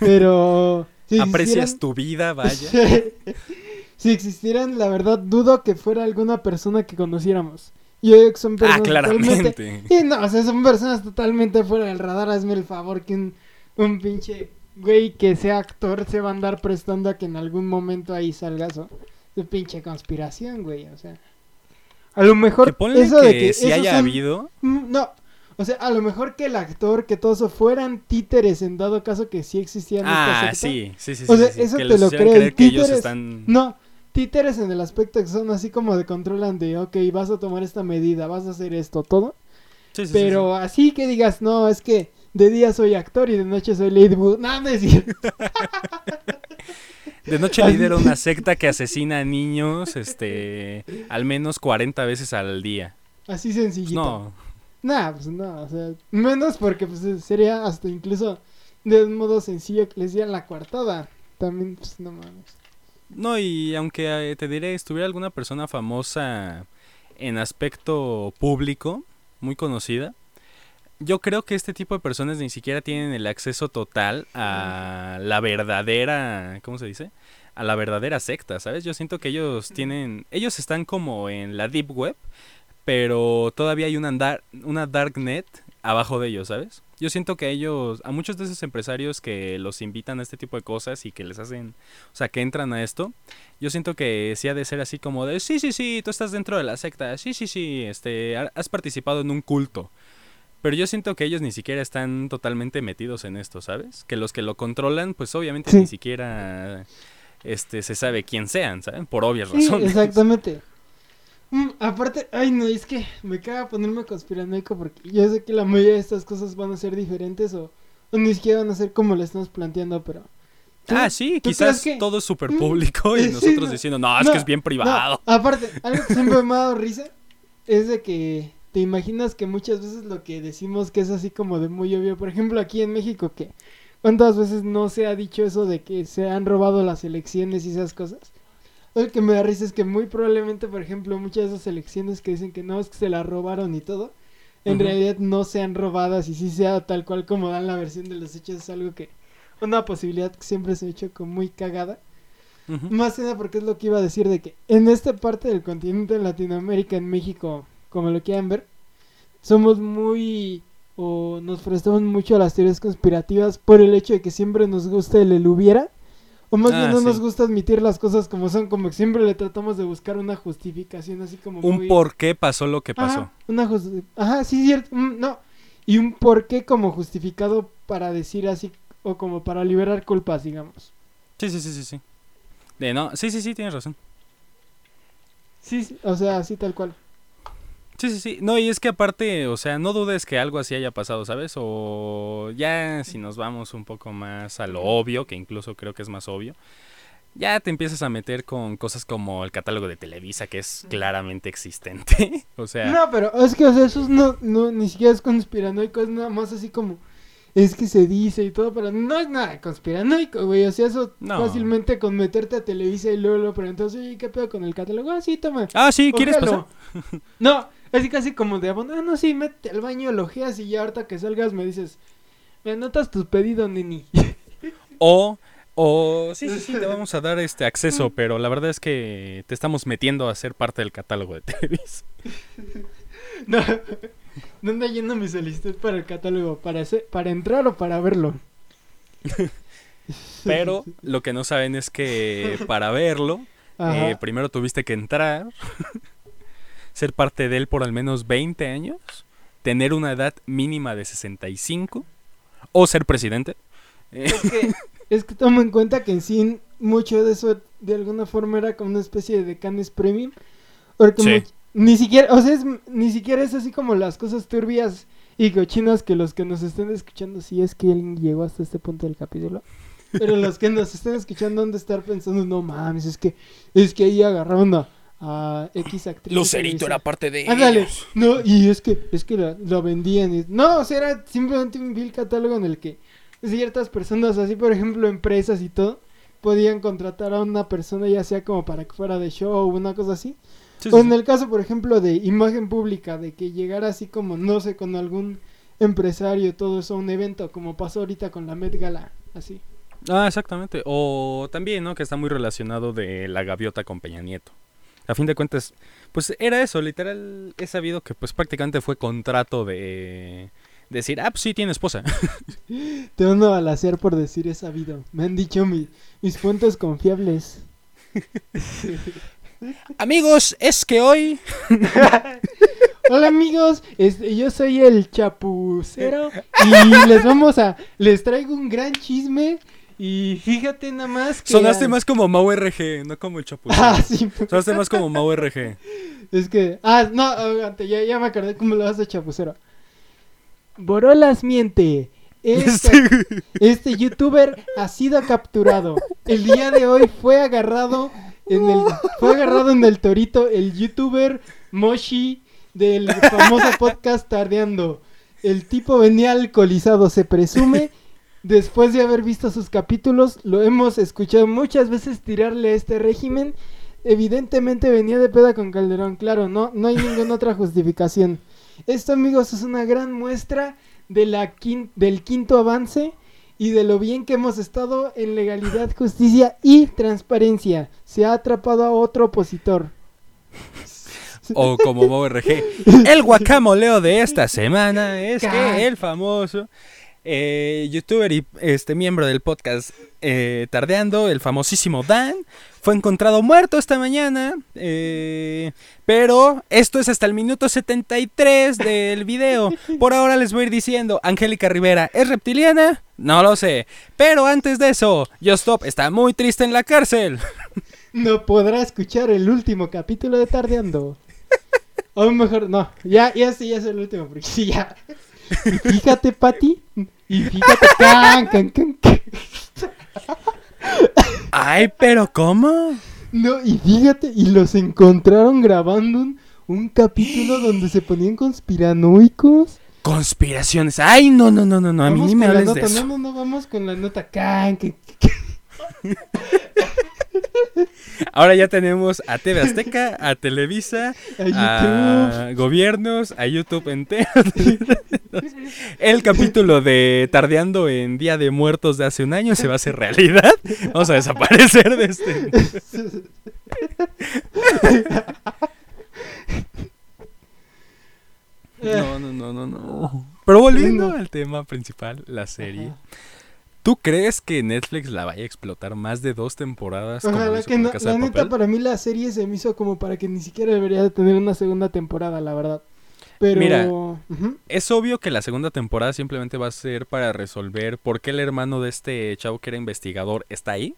Pero Si Aprecias tu vida, vaya. si existieran, la verdad, dudo que fuera alguna persona que conociéramos. Yo digo que son personas ah, totalmente... claramente. Y no, o sea, son personas totalmente fuera del radar. Hazme el favor que un, un pinche güey que sea actor se va a andar prestando a que en algún momento ahí salga eso. De pinche conspiración, güey. O sea, a lo mejor Que eso que, de que si haya son- habido. Mm, No, o sea, a lo mejor que el actor, que todo eso fueran títeres en dado caso que sí existían. Ah, esta secta. sí, sí, sí. O sea, sí, eso que te lo que ellos títeres- están. No, títeres en el aspecto que son así como de controlan de, ok, vas a tomar esta medida, vas a hacer esto, todo. Sí, sí, sí, Pero así que digas, no, es que de día soy actor y de noche soy Lady. No, no es cierto. De noche lidera una secta que asesina a niños, este, al menos 40 veces al día. Así sencillito. no, Nah, pues no, o sea, menos porque pues sería hasta incluso de un modo sencillo que les dieran la coartada. También, pues no mames. no, y aunque eh, te diré, estuviera alguna persona famosa en aspecto público, muy conocida, yo creo que este tipo de personas ni siquiera tienen el acceso total a la verdadera, ¿cómo se dice? A la verdadera secta, ¿sabes? Yo siento que ellos tienen, ellos están como en la deep web, pero todavía hay una, dar- una darknet abajo de ellos, ¿sabes? Yo siento que ellos, a muchos de esos empresarios que los invitan a este tipo de cosas y que les hacen, o sea, que entran a esto, yo siento que sí ha de ser así como de, sí, sí, sí, tú estás dentro de la secta, sí, sí, sí, este, ha- has participado en un culto. Pero yo siento que ellos ni siquiera están totalmente metidos en esto, ¿sabes? Que los que lo controlan, pues obviamente Sí. ni siquiera este se sabe quién sean, ¿saben? Por obvias Sí, razones. exactamente. Mm, aparte, ay no, es que me caga ponerme conspiranoico porque yo sé que la mayoría de estas cosas van a ser diferentes o, o ni siquiera van a ser como lo estamos planteando, pero... ¿tú- Ah, sí, quizás que- todo es súper Mm, público y sí, nosotros no, diciendo, no, es no, que es bien privado. No, aparte, algo que siempre me ha dado risa es de que te imaginas que muchas veces lo que decimos que es así como de muy obvio, por ejemplo aquí en México que cuántas veces no se ha dicho eso de que se han robado las elecciones y esas cosas. Lo que me da risa es que muy probablemente, por ejemplo, muchas de esas elecciones que dicen que no es que se las robaron y todo, en realidad no sean robadas y sí sea tal cual como dan la versión de los hechos, es algo que una posibilidad que siempre se ha hecho como muy cagada. Más que nada porque es lo que iba a decir de que en esta parte del continente, en Latinoamérica, en México, como lo quieran ver, somos muy o nos prestamos mucho a las teorías conspirativas por el hecho de que siempre nos gusta el, el hubiera. O más bien Ah, no sí. nos gusta admitir las cosas como son, como que siempre le tratamos de buscar una justificación así como Un muy... por qué pasó lo que pasó. Ajá, una justi- Ajá, sí, cierto. mm, no. Y un por qué como justificado para decir así, o como para liberar culpas, digamos. Sí, sí, sí, sí, sí. De no, sí, sí, sí, tienes razón. Sí, sí, o sea, así tal cual. Sí, sí, sí. No, y es que aparte, o sea, no dudes que algo así haya pasado, ¿sabes? O ya si nos vamos un poco más a lo obvio, que incluso creo que es más obvio, ya te empiezas a meter con cosas como el catálogo de Televisa, que es claramente existente. o sea, No, pero es que, o sea, eso es no, no, ni siquiera es conspiranoico, es nada más así como, es que se dice y todo, pero no es nada conspiranoico, güey, o sea, eso No. fácilmente con meterte a Televisa y luego lo preguntas, oye, ¿qué pedo con el catálogo? Ah, sí, toma. ah, sí, ¿quieres ójalo". pasar? No, es casi como de, abono, ah, no, sí, mete al baño, lo ojeas y ya ahorita que salgas me dices, me anotas tu pedido, neni. O, o, sí, sí, sí, te vamos a dar este acceso, pero la verdad es que te estamos metiendo a ser parte del catálogo de Televisa. no, no anda yendo mi solicitud para el catálogo, para, hacer- para entrar o para verlo. Pero lo que no saben es que para verlo. Eh, primero tuviste que entrar, ser parte de él por al menos 20 años, tener una edad mínima de 65 o ser presidente. Eh, Es que, es que toma en cuenta que en sí mucho de eso de alguna forma era como una especie de canes premium. Porque Sí. ni siquiera, o sea, es- ni siquiera es así como las cosas turbias y cochinas que los que nos estén escuchando, si es que alguien llegó hasta este punto del capítulo. Pero los que nos estén escuchando han de estar pensando, no mames, es que, es que ahí agarraron a, a X actriz. de Televisa". parte de Ándale, no, y es que, es que la- lo vendían. y- no, o sea, era simplemente un vil catálogo en el que ciertas personas, así por ejemplo empresas y todo, podían contratar a una persona ya sea como para que fuera de show o una cosa así. o en el caso, por ejemplo, de imagen pública, de que llegara así como, no sé, con algún empresario, todo eso, a un evento, como pasó ahorita con la Met Gala, así. Ah, exactamente. O también, ¿no? Que está muy relacionado de la gaviota con Peña Nieto. A fin de cuentas, pues era eso, literal, he sabido que pues prácticamente fue contrato de decir, ah, pues sí, tiene esposa. Te van a balasear por decir he sabido. Me han dicho mi- mis fuentes confiables. Amigos, es que hoy... Hola amigos, este, yo soy el chapucero y les vamos a, les traigo un gran chisme y fíjate nada más que... Sonaste más como Mau RG, no como el chapucero. Ah, sí, Sonaste más como Mau RG. es que, ah, no, ya, ya me acordé cómo lo hace chapucero. Borolas miente. Este, este youtuber ha sido capturado. El día de hoy fue agarrado en el fue agarrado en el Torito el youtuber Moshi del famoso podcast Tardeando. El tipo venía alcoholizado, se presume. Después de haber visto sus capítulos, lo hemos escuchado muchas veces tirarle a este régimen. Evidentemente venía de peda con Calderón, claro, no, no hay ninguna otra justificación. Esto, amigos, es una gran muestra de la quin- del quinto avance y de lo bien que hemos estado en legalidad, justicia y transparencia. Se ha atrapado a otro opositor. O como Mau RG. El guacamoleo de esta semana es que el famoso eh, youtuber y este miembro del podcast eh, Tardeando, el famosísimo Dan, fue encontrado muerto esta mañana. eh, pero esto es hasta el minuto 73 del video. Por ahora les voy a ir diciendo, Angélica Rivera, ¿es reptiliana? No lo sé. Pero antes de eso, Stop está muy triste en la cárcel. No podrá escuchar el último capítulo de Tardeando. O mejor, no, ya, ya sí, ya es el último, porque sí, ya. Y fíjate, Pati, y fíjate, can, can, can, can. Ay, pero ¿cómo? No, y fíjate, y los encontraron grabando un, un capítulo donde se ponían conspiranoicos. Conspiraciones. Ay, no, no, no, no, no. A mí ni me hables de nota, eso. No, no, no, vamos con la nota. Can, can, can. Ahora ya tenemos a TV Azteca, a Televisa, A YouTube. a gobiernos, a YouTube entero. El capítulo de Tardeando en Día de Muertos de hace un año se va a hacer realidad. Vamos a desaparecer de este. No, no, no, no, no. Pero volviendo al tema principal, la serie. ¿Tú crees que Netflix la vaya a explotar más de dos temporadas? Ojalá que no. La neta, para mí la serie se me hizo como para que ni siquiera debería de tener una segunda temporada, la verdad. Pero. Mira. Es obvio que la segunda temporada simplemente va a ser para resolver por qué el hermano de este chavo que era investigador está ahí.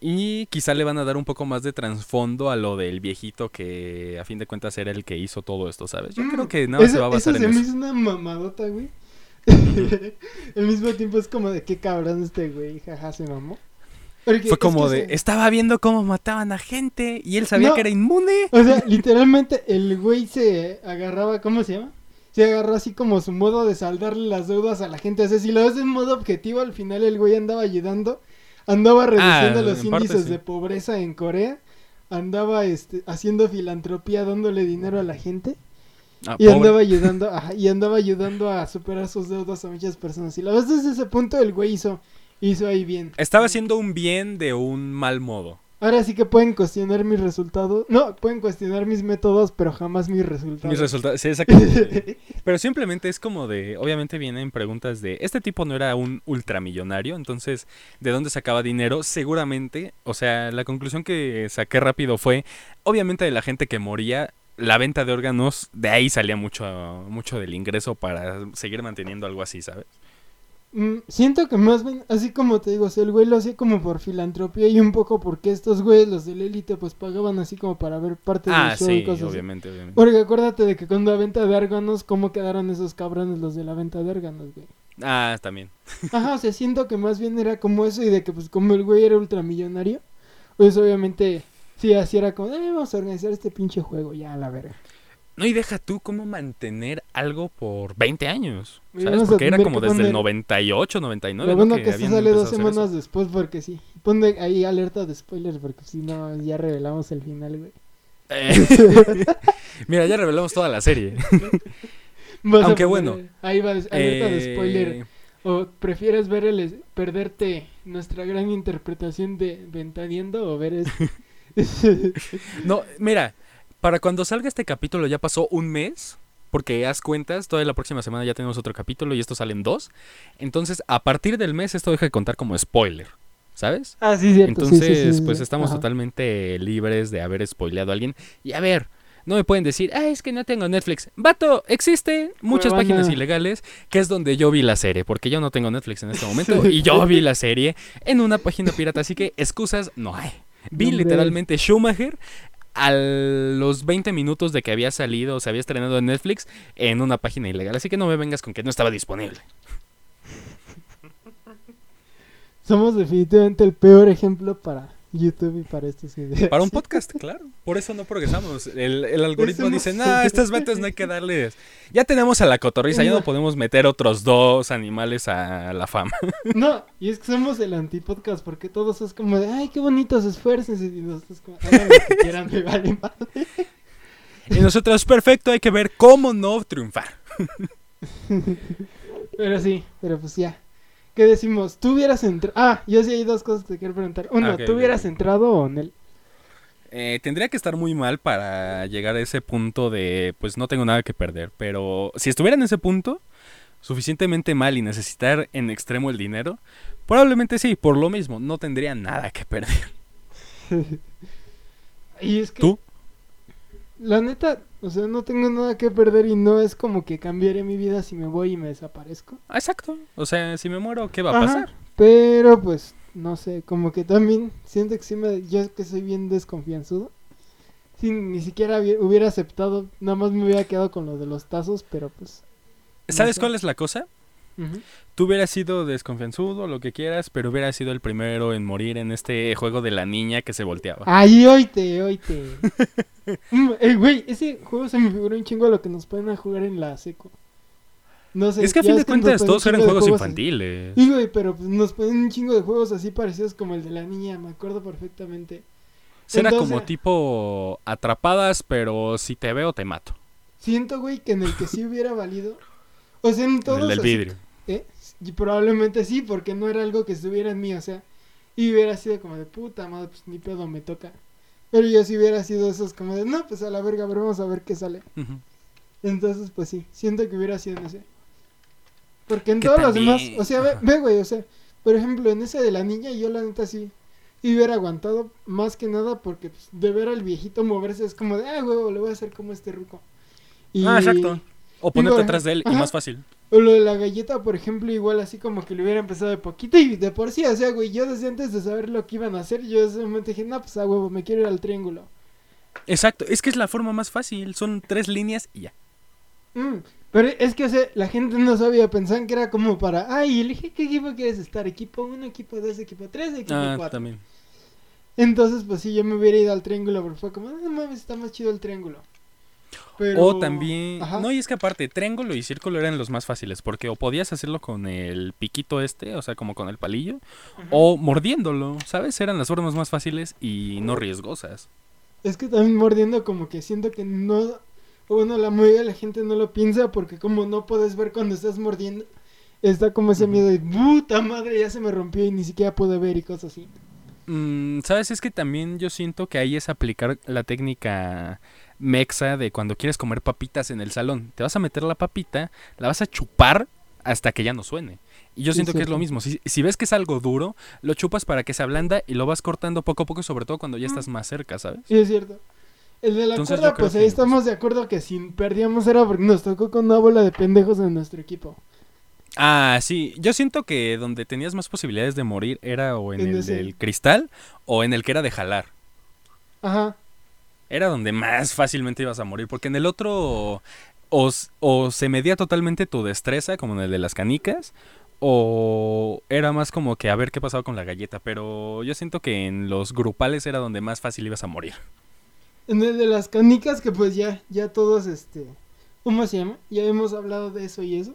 Y quizá le van a dar un poco más de trasfondo a lo del viejito que a fin de cuentas era el que hizo todo esto, ¿sabes? Yo creo que nada más se va a basar eso en eso. hizo una mamadota, güey. Al mismo tiempo es como de qué cabrón este güey, jaja, se mamó. Porque Fue es como que de, se- estaba viendo cómo mataban a gente y él sabía No. que era inmune. O sea, literalmente el güey se agarraba, ¿cómo se llama? Se agarró así como su modo de saldarle las deudas a la gente. O sea, si lo ves en modo objetivo, al final el güey andaba ayudando, andaba reduciendo Ah, los en parte índices sí. de pobreza en Corea, andaba este, haciendo filantropía, dándole dinero a la gente Ah, y pobre. andaba ayudando, ajá, y andaba ayudando a superar sus deudas a muchas personas. Y la ves desde ese punto, el güey hizo, hizo ahí bien. Estaba haciendo un bien de un mal modo. Ahora sí que pueden cuestionar mis resultados. No, pueden cuestionar mis métodos, pero jamás mis resultados. Mis resultados, sí, exactamente. Pero simplemente es como de, obviamente vienen preguntas de, este tipo no era un ultramillonario, entonces, ¿de dónde sacaba dinero? Seguramente, o sea, la conclusión que saqué rápido fue, obviamente de la gente que moría, la venta de órganos, de ahí salía mucho, mucho del ingreso para seguir manteniendo algo así, ¿sabes? Mm, siento que más bien, así como te digo, o sea, el güey lo hacía como por filantropía y un poco porque estos güeyes, los del élite, pues pagaban así como para ver parte Ah, del show y cosas así. obviamente, obviamente. Porque acuérdate de que cuando la venta de órganos, ¿cómo quedaron esos cabrones los de la venta de órganos, güey? Ah, también. Ajá, o sea, siento que más bien era como eso y de que pues como el güey era ultramillonario, pues obviamente, sí, así era como, eh, vamos a organizar este pinche juego, ya, a la verga. No, y deja tú cómo mantener algo por 20 años, ¿sabes? Porque era como que desde el poner- 98, 99, Lo ¿no? bueno que, esto habían sale dos semanas después porque sí. Ponle ahí alerta de spoilers porque si no ya revelamos el final, güey. Eh, Mira, ya revelamos toda la serie. Vas Aunque bueno. Ahí va, alerta de Eh, spoiler. ¿O prefieres ver el, perderte nuestra gran interpretación de Ventadiendo o ver es- No, mira, para cuando salga este capítulo ya pasó un mes, porque haz cuentas, toda la próxima semana ya tenemos otro capítulo y esto salen dos. Entonces, a partir del mes esto deja de contar como spoiler, ¿sabes? Ah, sí, cierto. sí, Entonces, sí, sí, pues estamos Ajá. totalmente libres de haber spoileado a alguien. Y a ver, no me pueden decir, ah, es que no tengo Netflix. Vato, existen muchas páginas ilegales que es donde yo vi la serie, porque yo no tengo Netflix en este momento y yo vi la serie en una página pirata, así que excusas no hay. Vi literalmente Schumacher a los 20 minutos de que había salido o se había estrenado en Netflix en una página ilegal, así que no me vengas con que no estaba disponible. Somos definitivamente el peor ejemplo para YouTube y para estos videos. Para un podcast, claro. Por eso no progresamos. El, el algoritmo Eso dice, no, estas ventas no hay que darles. Ya tenemos a la cotorriza, ya no No. podemos meter otros dos animales a la fama. No, y es que somos el antipodcast porque todos es como de, ay, qué bonitos esfuerzos. Y nosotros como, hagan lo que quieran, me vale madre. Y nosotros, perfecto, hay que ver cómo no triunfar. Pero sí, pero pues ya. ¿Qué decimos? ¿Tú hubieras entrado? Ah, yo sí hay dos cosas que te quiero preguntar. Uno, Ah, ok, ¿tú hubieras entrado o en él? Eh, tendría que estar muy mal para llegar a ese punto de, pues no tengo nada que perder. Pero si estuviera en ese punto, suficientemente mal y necesitar en extremo el dinero, probablemente sí, por lo mismo, no tendría nada que perder. y es que, ¿Tú? la neta, o sea, no tengo nada que perder y no es como que cambiaré mi vida si me voy y me desaparezco. Ah, Exacto. O sea, si me muero, ¿qué va a Ajá, pasar? Pero pues, no sé, como que también siento que sí me, yo que soy bien desconfianzudo. Si ni siquiera hubi- hubiera aceptado, nada más me hubiera quedado con lo de los tazos, pero pues. no ¿Sabes sé. cuál es la cosa? Ujú. Tú hubieras sido desconfianzudo, lo que quieras, pero hubieras sido el primero en morir en este juego de la niña que se volteaba. Ay, oíte, oíte. Mm, eh, güey, ese juego se me figuró un chingo a lo que nos ponen a jugar en la seco. No sé. es que a fin de cuentas todos eran juegos juegos así. infantiles. Sí, güey, pero pues, nos ponen un chingo de juegos así parecidos como el de la niña, me acuerdo perfectamente. Entonces- como tipo atrapadas, pero si te veo te mato. Siento, güey, que en el que sí hubiera valido. O sea, en todos. el del así- vidrio. Y probablemente sí, porque no era algo que estuviera en mí, o sea. Y hubiera sido como de puta madre, pues ni pedo me toca. Pero yo sí hubiera sido esos como de, no, pues a la verga, pero vamos a ver qué sale. Entonces, pues sí, siento que hubiera sido ese. Porque en Que todos los demás, o sea, ve, ve, güey, o sea, por ejemplo, en ese de la niña, yo la neta sí hubiera aguantado más que nada porque pues, de ver al viejito moverse es como de, ah, güey, le voy a hacer como este ruco. Y, Ah, exacto. O ponerte Digo, atrás de él y más fácil. O lo de la galleta, por ejemplo, igual así como que le hubiera empezado de poquito y de por sí, o sea, güey, yo desde antes de saber lo que iban a hacer, yo en ese momento dije, no, pues a huevo, me quiero ir al triángulo. Exacto, es que es la forma más fácil. Son tres líneas y ya. Mm, pero es que, o sea, la gente no sabía, pensaban que era como para, ay, elige qué equipo quieres estar, equipo 1, equipo 2, equipo 3, equipo Ah, 4. también. Entonces, pues sí, yo me hubiera ido al triángulo, pero fue como, no mames, está más chido el triángulo. Pero... O también. Ajá. No, y es que aparte, triángulo y círculo eran los más fáciles. Porque o podías hacerlo con el piquito este, o sea, como con el palillo. O mordiéndolo, ¿sabes? Eran las formas más fáciles y no riesgosas. Es que también mordiendo como que siento que no... o Bueno, la mayoría de la gente no lo piensa porque como no puedes ver cuando estás mordiendo, está como ese miedo de puta madre, ya se me rompió y ni siquiera pude ver y cosas así. Mm, ¿Sabes? Es que también yo siento que ahí es aplicar la técnica mexa de cuando quieres comer papitas en el salón. Te vas a meter la papita, la vas a chupar hasta que ya no suene. Y yo Sí, siento que es lo mismo. Si, si ves que es algo duro, lo chupas para que se ablanda y lo vas cortando poco a poco, sobre todo cuando ya estás más cerca, ¿sabes? Sí, es cierto. El de la Entonces, cuerda, pues ahí que, estamos de acuerdo que si perdíamos era porque nos tocó con una bola de pendejos en nuestro equipo. Ah, sí. Yo siento que donde tenías más posibilidades de morir era o en En el ese. del cristal o en el que era de jalar. Ajá. Era donde más fácilmente ibas a morir, porque en el otro o, o se medía totalmente tu destreza, como en el de las canicas, o era más como que a ver qué pasaba con la galleta, pero yo siento que en los grupales era donde más fácil ibas a morir. En el de las canicas, que pues ya, ya todos, este, ¿cómo se llama? Ya hemos hablado de eso y eso.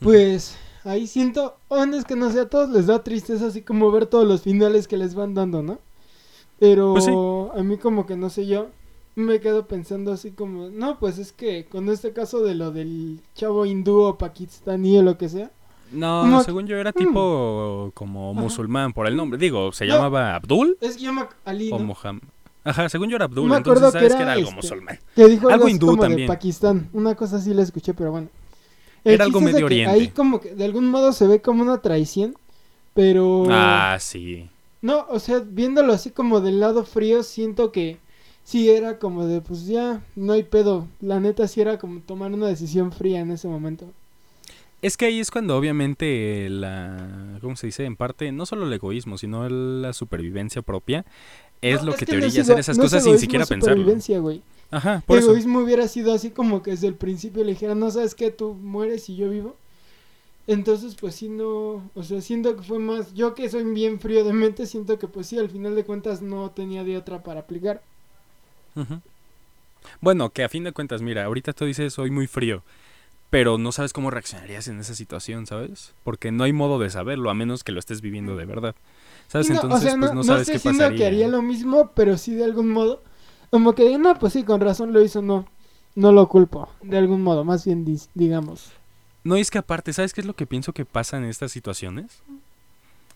Pues ahí siento, oh, no es que no sé, a todos les da tristeza así como ver todos los finales que les van dando, ¿no? Pero Pues sí. a mí como que no sé yo, me quedo pensando así como, no, pues es que con este caso de lo del chavo hindú o pakistaní o lo que sea, No, Como- según yo era tipo como Ajá. musulmán por el nombre. Digo, ¿se No. llamaba Abdul Es que me... Ali, o ¿no? Mohammed? Ajá, según yo era Abdul, Me entonces sabes que que era, era algo este, musulmán. Que dijo algo, hindú como de también. Pakistán. Una cosa así la escuché, pero bueno. Era algo de Medio Oriente. Ahí como que de algún modo se ve como una traición, pero... Ah, sí. No, o sea, viéndolo así como del lado frío, siento que sí era como de, pues ya, no hay pedo. La neta sí era como tomar una decisión fría en ese momento. Es que ahí es cuando obviamente la, ¿cómo se dice? En parte, no solo el egoísmo, sino el- la supervivencia propia es No, lo que, te no orilla a hacer esas no cosas sin siquiera pensarlo. supervivencia, güey. Ajá, por eso. egoísmo hubiera sido así como que desde el principio le dijera, no sabes qué, tú mueres y yo vivo. Entonces, pues sí, no, o sea, siento que fue más, yo que soy bien frío de mente, siento que pues sí, al final de cuentas no tenía de otra para aplicar. Bueno, que a fin de cuentas, mira, ahorita tú dices soy muy frío, pero no sabes cómo reaccionarías en esa situación, ¿sabes? Porque no hay modo de saberlo a menos que lo estés viviendo de verdad. ¿Sabes? No, Entonces, o sea, pues no, sabes qué pasaría. que haría lo mismo, pero sí de algún modo, como que, no, pues sí, con razón lo hizo, no, no lo culpo, de algún modo, más bien digamos. No, es que aparte, ¿sabes qué es lo que pienso que pasa en estas situaciones?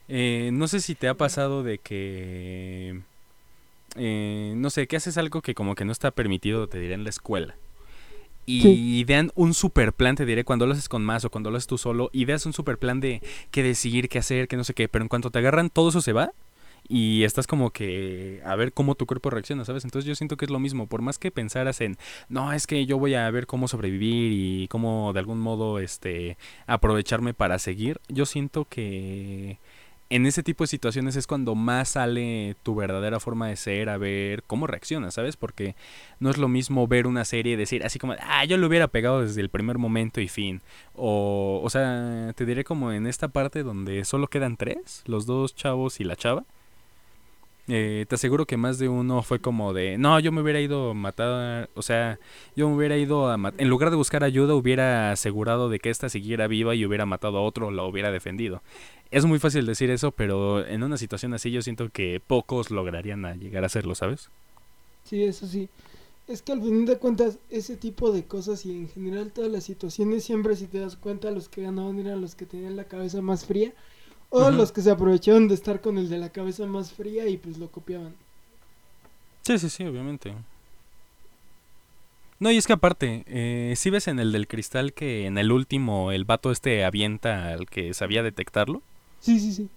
Eh, no sé si te ha pasado de que, eh, no sé, que haces algo que como que no está permitido, te diré, en la escuela. Y Sí. idean un super plan, te diré, cuando lo haces con más o cuando lo haces tú solo, ideas un super plan de qué decidir, qué hacer, qué no sé qué, pero en cuanto te agarran, todo eso se va y estás como que a ver cómo tu cuerpo reacciona, ¿sabes? Entonces yo siento que es lo mismo, por más que pensaras en, no, es que yo voy a ver cómo sobrevivir y cómo de algún modo este aprovecharme para seguir, yo siento que en ese tipo de situaciones es cuando más sale tu verdadera forma de ser, a ver cómo reaccionas, ¿sabes? Porque no es lo mismo ver una serie y decir así como, ah, yo lo hubiera pegado desde el primer momento y fin. O, o sea, te diré como en esta parte donde solo quedan tres, los dos chavos y la chava. Eh, te aseguro que más de uno fue como de, no, yo me hubiera ido a matar, o sea, yo me hubiera ido a matar, en lugar de buscar ayuda, hubiera asegurado de que ésta siguiera viva y hubiera matado a otro, la hubiera defendido. Es muy fácil decir eso, pero en una situación así yo siento que pocos lograrían llegar a hacerlo, ¿sabes? Sí, eso sí. Es que al fin de cuentas, ese tipo de cosas y en general todas las situaciones, siempre si te das cuenta, los que ganaban eran los que tenían la cabeza más fría o los que se aprovechaban de estar con el de la cabeza más fría y pues lo copiaban. Sí, sí, sí, obviamente. No, y es que aparte, eh, si ves en el del cristal que en el último el vato este avienta al que sabía detectarlo. Sí, sí, sí.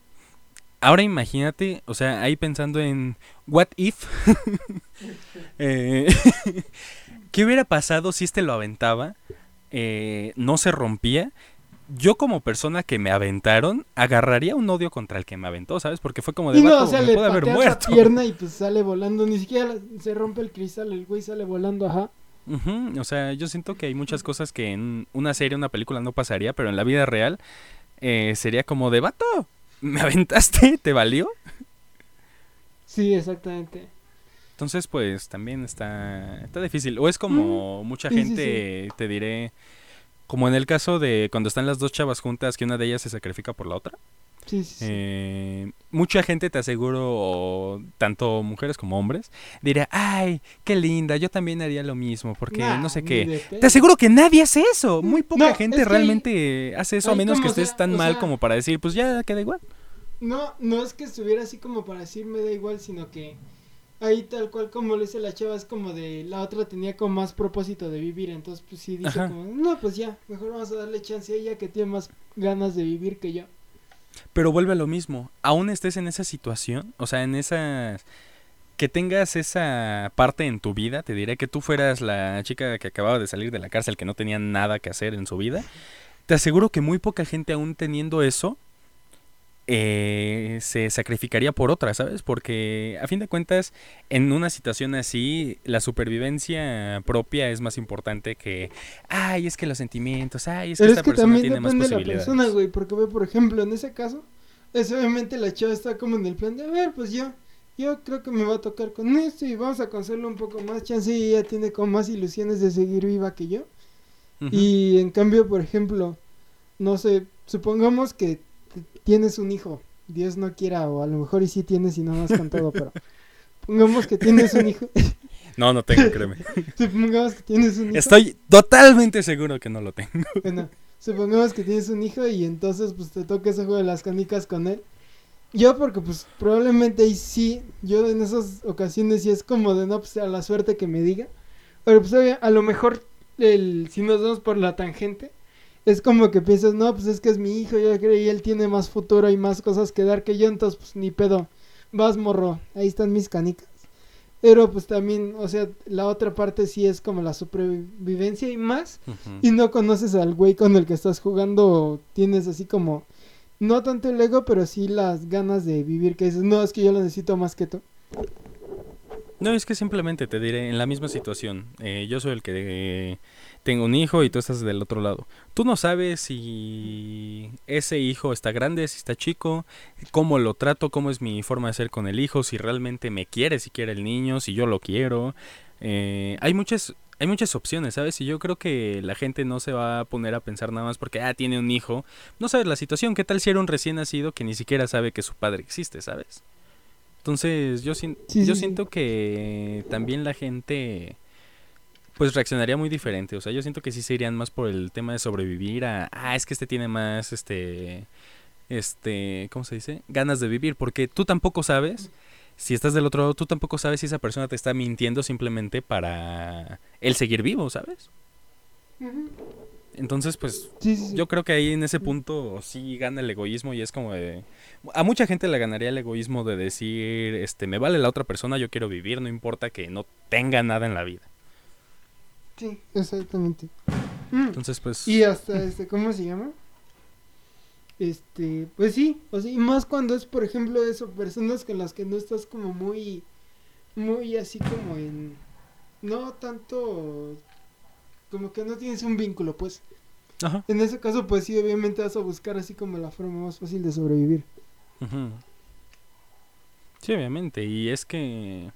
Ahora imagínate, o sea, ahí pensando en what if, eh, ¿qué hubiera pasado si este lo aventaba, eh, no se rompía? Yo como persona que me aventaron, agarraría un odio contra el que me aventó, ¿sabes? Porque fue como de Y no, o sea, me le puede haber muerto. la pierna y pues sale volando, ni siquiera se rompe el cristal, el güey sale volando, ajá. Ujú, O sea, yo siento que hay muchas cosas que en una serie, una película no pasaría, pero en la vida real eh, sería como de vato. ¿Me aventaste? ¿Te valió? Sí, exactamente. Entonces, pues también está, está difícil. O es como mucha sí, sí, gente, te diré, como en el caso de cuando están las dos chavas juntas, que una de ellas se sacrifica por la otra. Sí, sí, sí. Eh, mucha gente, te aseguro, tanto mujeres como hombres, dirá, ay, qué linda, yo también haría lo mismo, porque Nah, no sé qué. Te aseguro que nadie hace eso. Muy poca No, gente es que realmente hace eso, a menos que estés sea, tan mal sea- como para decir, pues ya queda igual. No, no es que estuviera así como para decir me da igual, sino que ahí tal cual como lo dice la chava es como de la otra tenía como más propósito de vivir, entonces pues sí dice Ajá. como, no, pues ya, mejor vamos a darle chance a ella que tiene más ganas de vivir que yo. Pero vuelve a lo mismo. Aún estés en esa situación, o sea, en esas... Que tengas esa parte en tu vida, te diré que tú fueras la chica que acababa de salir de la cárcel, que no tenía nada que hacer en su vida. Te aseguro que muy poca gente aún teniendo eso eh, se sacrificaría por otra, ¿sabes? Porque a fin de cuentas, en una situación así, la supervivencia propia es más importante que, ay, es que los sentimientos, ay, es que Pero esta es que persona también tiene más de la posibilidades. persona, güey, porque ve, por ejemplo, en ese caso, es obviamente la chava está como en el plan de, a ver, pues yo, yo creo que me va a tocar con esto y vamos a conocerlo un poco más, chance y ella tiene como más ilusiones de seguir viva que yo. Y en cambio, por ejemplo, no sé, supongamos que tienes un hijo, Dios no quiera, o a lo mejor y sí tienes y no me has contado, pero pongamos que tienes un hijo, No, no tengo, créeme. supongamos que tienes un hijo, Estoy totalmente seguro que no lo tengo. bueno, supongamos que tienes un hijo y entonces pues te toca ese juego de las canicas con él. Yo porque pues probablemente ahí sí, yo en esas ocasiones sí es como de no, pues a la suerte que me diga. Pero pues a lo mejor el, si nos vamos por la tangente, es como que piensas, no, pues es que es mi hijo, yo creo y él tiene más futuro y más cosas que dar que yo, entonces pues ni pedo, vas morro, ahí están mis canicas. Pero pues también, o sea, la otra parte sí es como la supervivencia y más. Y no conoces al güey con el que estás jugando, o tienes así como, no tanto el ego, pero sí las ganas de vivir, que dices, no, es que yo lo necesito más que tú. No, es que simplemente te diré, en la misma situación, eh, yo soy el que eh, tengo un hijo y tú estás del otro lado. Tú no sabes si ese hijo está grande, si está chico, cómo lo trato, cómo es mi forma de ser con el hijo, si realmente me quiere, si quiere el niño, si yo lo quiero. Eh, hay muchas... Hay muchas opciones, ¿sabes? Y yo creo que la gente no se va a poner a pensar nada más porque, ah, tiene un hijo. No sabes la situación. ¿Qué tal si era un recién nacido que ni siquiera sabe que su padre existe, ¿sabes? Entonces, yo, Sí, yo sí. siento que también la gente pues reaccionaría muy diferente. O sea, yo siento que sí se irían más por el tema de sobrevivir a, ah, es que este tiene más, este, este, ¿cómo se dice? Ganas de vivir, porque tú tampoco sabes, si estás del otro lado, tú tampoco sabes si esa persona te está mintiendo simplemente para él seguir vivo, ¿sabes? Entonces, pues Sí, sí, sí. yo creo que ahí en ese punto sí gana el egoísmo y es como de... A mucha gente le ganaría el egoísmo de decir, este, me vale la otra persona, yo quiero vivir, no importa que no tenga nada en la vida. Sí, exactamente. Mm. Entonces, pues... Y hasta, este, ¿cómo se llama? Este, pues sí, o sea, y más cuando es, por ejemplo, eso, personas con las que no estás como muy, muy así como en, no tanto, como que no tienes un vínculo, pues. Ajá. En ese caso, pues sí, obviamente vas a buscar así como la forma más fácil de sobrevivir. Ujú. Sí, obviamente. Y es que...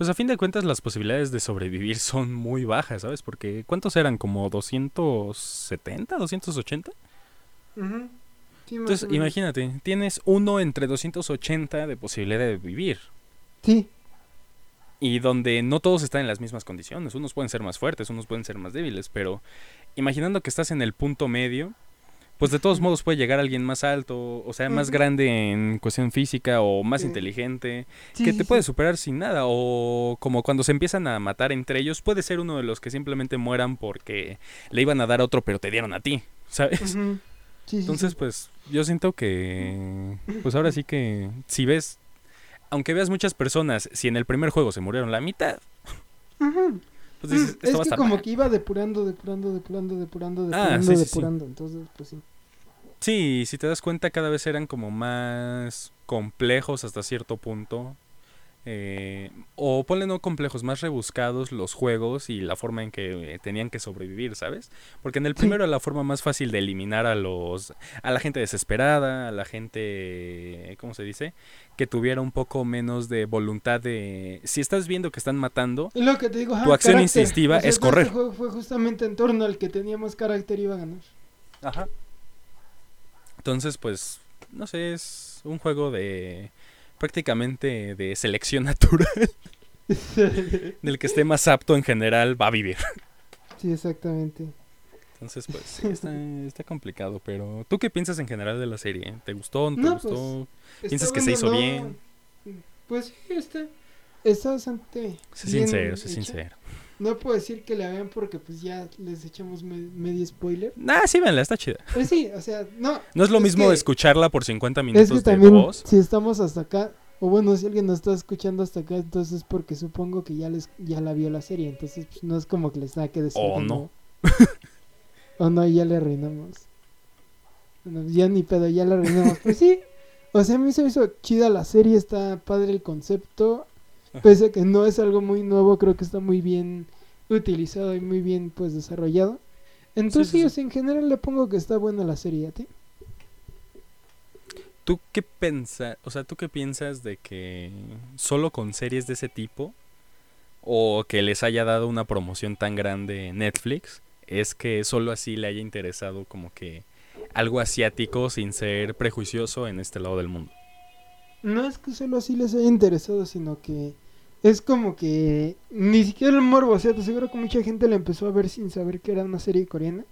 Pues a fin de cuentas las posibilidades de sobrevivir son muy bajas, ¿sabes? Porque ¿cuántos eran? ¿Como 270? ¿280? Sí, más Entonces, imagínate, tienes uno entre 280 de posibilidad de vivir. Sí, Y donde no todos están en las mismas condiciones. Unos pueden ser más fuertes, unos pueden ser más débiles. Pero imaginando que estás en el punto medio, pues de todos modos puede llegar alguien más alto, o sea, más grande en cuestión física o más Sí. inteligente, sí, que te sí. puede superar sin nada. O como cuando se empiezan a matar entre ellos, puede ser uno de los que simplemente mueran porque le iban a dar a otro, pero te dieron a ti, ¿sabes? Entonces, pues yo siento que, pues ahora sí que, si ves, aunque veas muchas personas, si en el primer juego se murieron la mitad, Ujú. Pues dices, Mm, va a estar como mal". que iba depurando, depurando, depurando, depurando, depurando, Ah, sí, sí, sí. depurando. Entonces, pues sí. Sí, si te das cuenta, cada vez eran como más complejos hasta cierto punto. Eh, o ponle no complejos, más rebuscados los juegos y la forma en que eh, tenían que sobrevivir, ¿sabes? Porque en el Sí. primero era la forma más fácil de eliminar a los a la gente desesperada, a la gente, ¿cómo se dice? Que tuviera un poco menos de voluntad de si estás viendo que están matando, lo que te digo, Tu acción carácter. instintiva O sea, es correr. Este juego fue justamente en torno al que tenía más carácter iba a ganar. Ajá. Entonces, pues, no sé, es un juego de prácticamente de selección natural. Del que esté más apto en general va a vivir. sí, exactamente. Entonces, pues, sí, está, está complicado. Pero, ¿tú qué piensas en general de la serie? ¿Te gustó? ¿No te No, gustó? Está ¿Piensas que se hizo bien? Pues sí, está, está bastante Sé sincero, sé sincero. No puedo decir que la vean porque pues ya les echamos me- medio spoiler. Nah, sí, venla, está chida. Pues sí, o sea, no. No es lo Es mismo que- escucharla por 50 Es minutos que de también, voz. si estamos hasta acá, o bueno, si alguien nos está escuchando hasta acá, entonces porque supongo que ya les ya la vio la serie, entonces pues, no es como que les tenga que decir. O que no. o no, ya le arruinamos. Bueno, ya ni pedo, ya la arruinamos. pues sí, o sea, a mí se me hizo chida la serie, está padre el concepto. pese a que no es algo muy nuevo, creo que está muy bien utilizado y muy bien pues desarrollado. Entonces sí, en general le pongo que está buena la serie a ti. ¿Tú qué piensas? O sea, ¿tú qué piensas de que solo con series de ese tipo o que les haya dado una promoción tan grande Netflix es que solo así le haya interesado como que algo asiático sin ser prejuicioso en este lado del mundo? No es que solo así les haya interesado, sino que es como que ni siquiera el morbo, o sea, te aseguro que mucha gente la empezó a ver sin saber que era una serie coreana.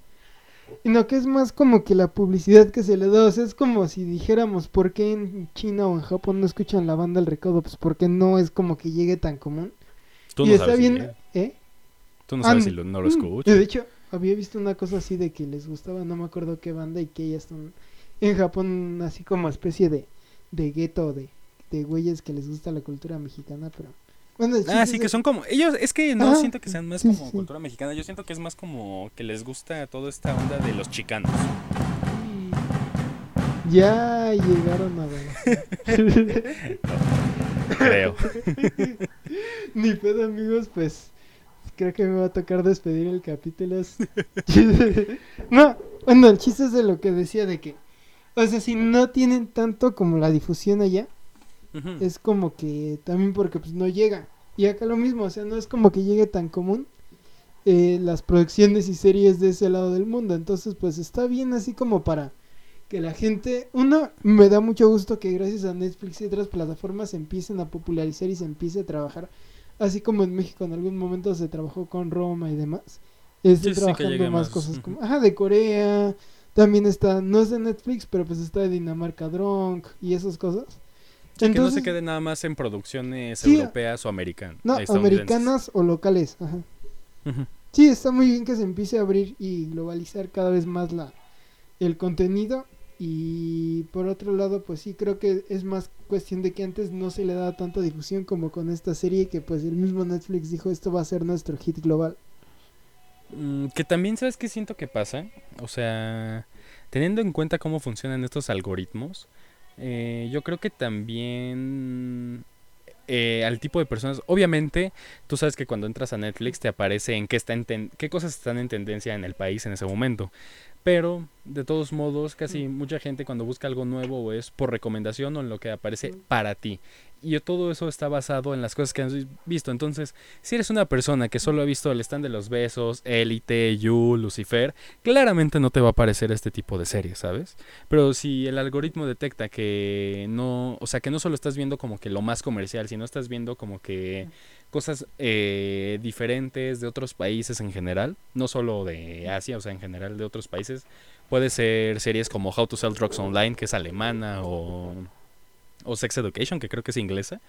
no, que es más como que la publicidad que se le da. O sea, es como si dijéramos, ¿por qué en China o en Japón no escuchan la banda El Recodo? Pues porque no es como que llegue tan común. Tú y no está sabes si bien, llega. ¿eh? Tú no sabes si lo- no lo mm, escuchas. De hecho, había visto una cosa así de que les gustaba, no me acuerdo qué banda, y que ellas son en Japón así como especie de, de gueto de, de güeyes que les gusta la cultura mexicana, pero... Bueno, Ah, sí, que son como. Ellos, es que no siento que sean más sí, como sí. cultura mexicana. Yo siento que es más como que les gusta toda esta onda de los chicanos. Ya llegaron a ver. Creo. Ni pedo, amigos, pues creo que me va a tocar despedir el capítulo. no, bueno, el chiste es de lo que decía de que, o sea, si no tienen tanto como la difusión allá, es como que también porque pues no llega. Y acá lo mismo, o sea, no es como que llegue tan común eh, las producciones y series de ese lado del mundo. Entonces, pues está bien así como para que la gente, uno, me da mucho gusto que gracias a Netflix y otras plataformas se empiecen a popularizar y se empiece a trabajar, así como en México en algún momento se trabajó con Roma y demás. Esté Sí, trabajando más más, cosas como, ajá, de Corea, también está, no es de Netflix, pero pues está de Dinamarca Drunk y esas cosas. Sí, que no se Entonces- quede nada más en producciones Sí, europeas o americanas. No, americanas o locales. Ajá. Sí, está muy bien que se empiece a abrir y globalizar cada vez más la el contenido. Y por otro lado, pues sí, creo que es más cuestión de que antes no se le daba tanta difusión como con esta serie que pues el mismo Netflix dijo esto va a ser nuestro hit global. Mm, que también, ¿sabes qué siento que pasa? O sea, teniendo en cuenta cómo funcionan estos algoritmos, eh, yo creo que también eh, al tipo de personas, obviamente, tú sabes que cuando entras a Netflix te aparece en qué, está en ten- qué cosas están en tendencia en el país en ese momento. Pero, de todos modos, casi mucha gente cuando busca algo nuevo es por recomendación o en lo que aparece Mm. para ti. Y todo eso está basado en las cosas que has visto. Entonces, si eres una persona que solo ha visto el stand de los besos, Élite, You, Lucifer, claramente no te va a aparecer este tipo de series, ¿sabes? Pero si el algoritmo detecta que no, o sea, que no solo estás viendo como que lo más comercial, sino estás viendo como que cosas eh, diferentes de otros países en general, no solo de Asia, o sea, en general de otros países, puede ser series como How to Sell Drugs Online, que es alemana, o, o Sex Education, que creo que es inglesa.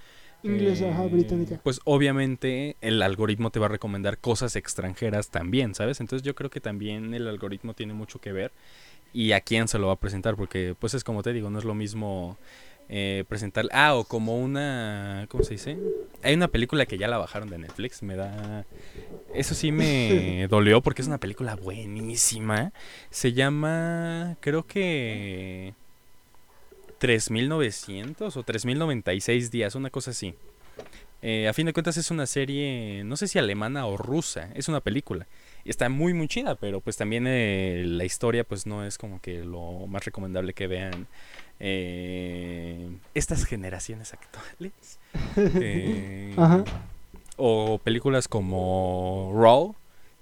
Inglesa, ajá, Eh, británica. Pues obviamente el algoritmo te va a recomendar cosas extranjeras también, ¿sabes? Entonces yo creo que también el algoritmo tiene mucho que ver y a quién se lo va a presentar, porque pues es como te digo, no es lo mismo eh, presentar... Ah, o como una... ¿Cómo se dice? Hay una película que ya la bajaron de Netflix, me da... Eso sí me dolió porque es una película buenísima. Se llama, creo que... 3900 o 3096 días, una cosa así. Eh, a fin de cuentas es una serie, no sé si alemana o rusa, es una película. Y está muy muy chida, pero pues también eh, la historia pues no es como que lo más recomendable que vean eh, estas generaciones actuales. Ajá. o películas como Raw,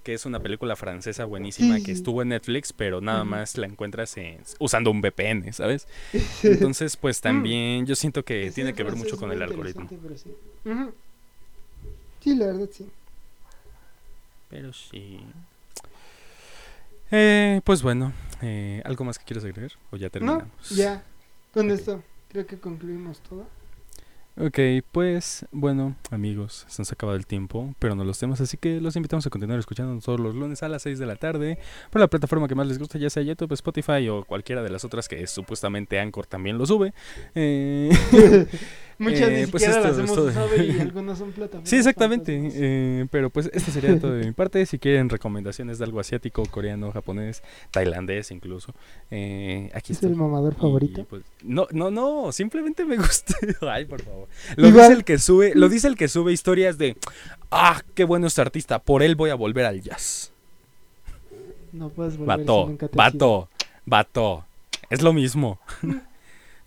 que es una película francesa buenísima que estuvo en Netflix, pero nada más la encuentras en- usando un VPN, ¿sabes? Entonces, pues también yo siento que tiene que ver mucho con el algoritmo. sí. La verdad sí. Pero sí. Eh, pues bueno, eh, ¿algo más que quieres agregar? ¿O ya No, terminamos? ya. Con Ok. esto creo que concluimos todo. Ok, pues bueno, amigos, se nos acaba el tiempo, pero no los temas, así que los invitamos a continuar escuchando todos los lunes a las 6 de la tarde por la plataforma que más les gusta, ya sea YouTube, Spotify o cualquiera de las otras que supuestamente Anchor también lo sube. Eh, Muchas Eh, ni pues siquiera esto las es hemos todo. usado y algunas son plataformas. sí, exactamente, eh, pero pues esto sería todo de mi parte. Si quieren recomendaciones de algo asiático, coreano, japonés, tailandés incluso, eh, aquí ¿Es estoy. el mamador Y, favorito? pues, no, no, no, simplemente me gusta. Ay, por favor. Lo Igual. dice el que sube, lo dice el que sube historias de ah, qué bueno este artista, por él voy a volver al jazz. No puedes volver si Vato, nunca te vato, vato. Es lo mismo.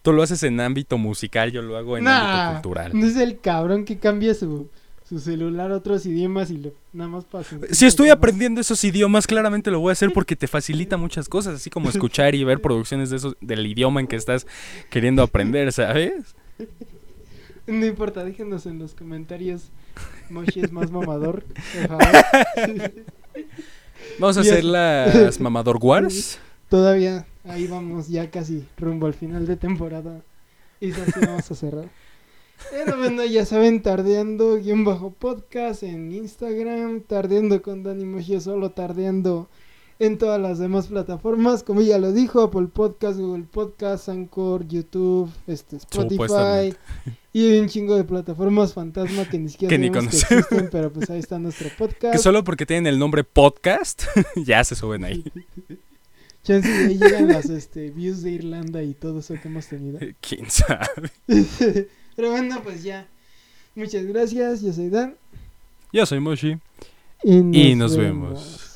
Tú lo haces en ámbito musical, yo lo hago en Nah, ámbito cultural. No es el cabrón que cambia su, su celular a otros idiomas y lo, nada más pasa. Si estoy aprendiendo esos idiomas, claramente lo voy a hacer porque te facilita muchas cosas, así como escuchar y ver producciones de esos, del idioma en que estás queriendo aprender, ¿sabes? No importa, déjenos en los comentarios. Moshi es más mamador. Vamos a hacer las Mamador Wars. Todavía ahí vamos ya casi rumbo al final de temporada. Y así vamos a cerrar. Pero bueno, ya saben, tardeando guion bajo podcast en Instagram, tardeando con Dani Moshi solo, tardeando en todas las demás plataformas, como ya lo dijo, Apple Podcast, Google Podcast, Anchor, YouTube, este, Spotify y un chingo de plataformas fantasma que ni siquiera Que ni sabemos que conocemos. existen, pero pues ahí está nuestro podcast. Que solo porque tienen el nombre podcast, ya se suben ahí. Chance de ahí llegan las este, views de Irlanda y todo eso que hemos tenido. ¿Quién sabe? Pero bueno, pues ya. Muchas gracias, yo soy Dan. Yo soy Moshi. Y nos, Y nos vemos.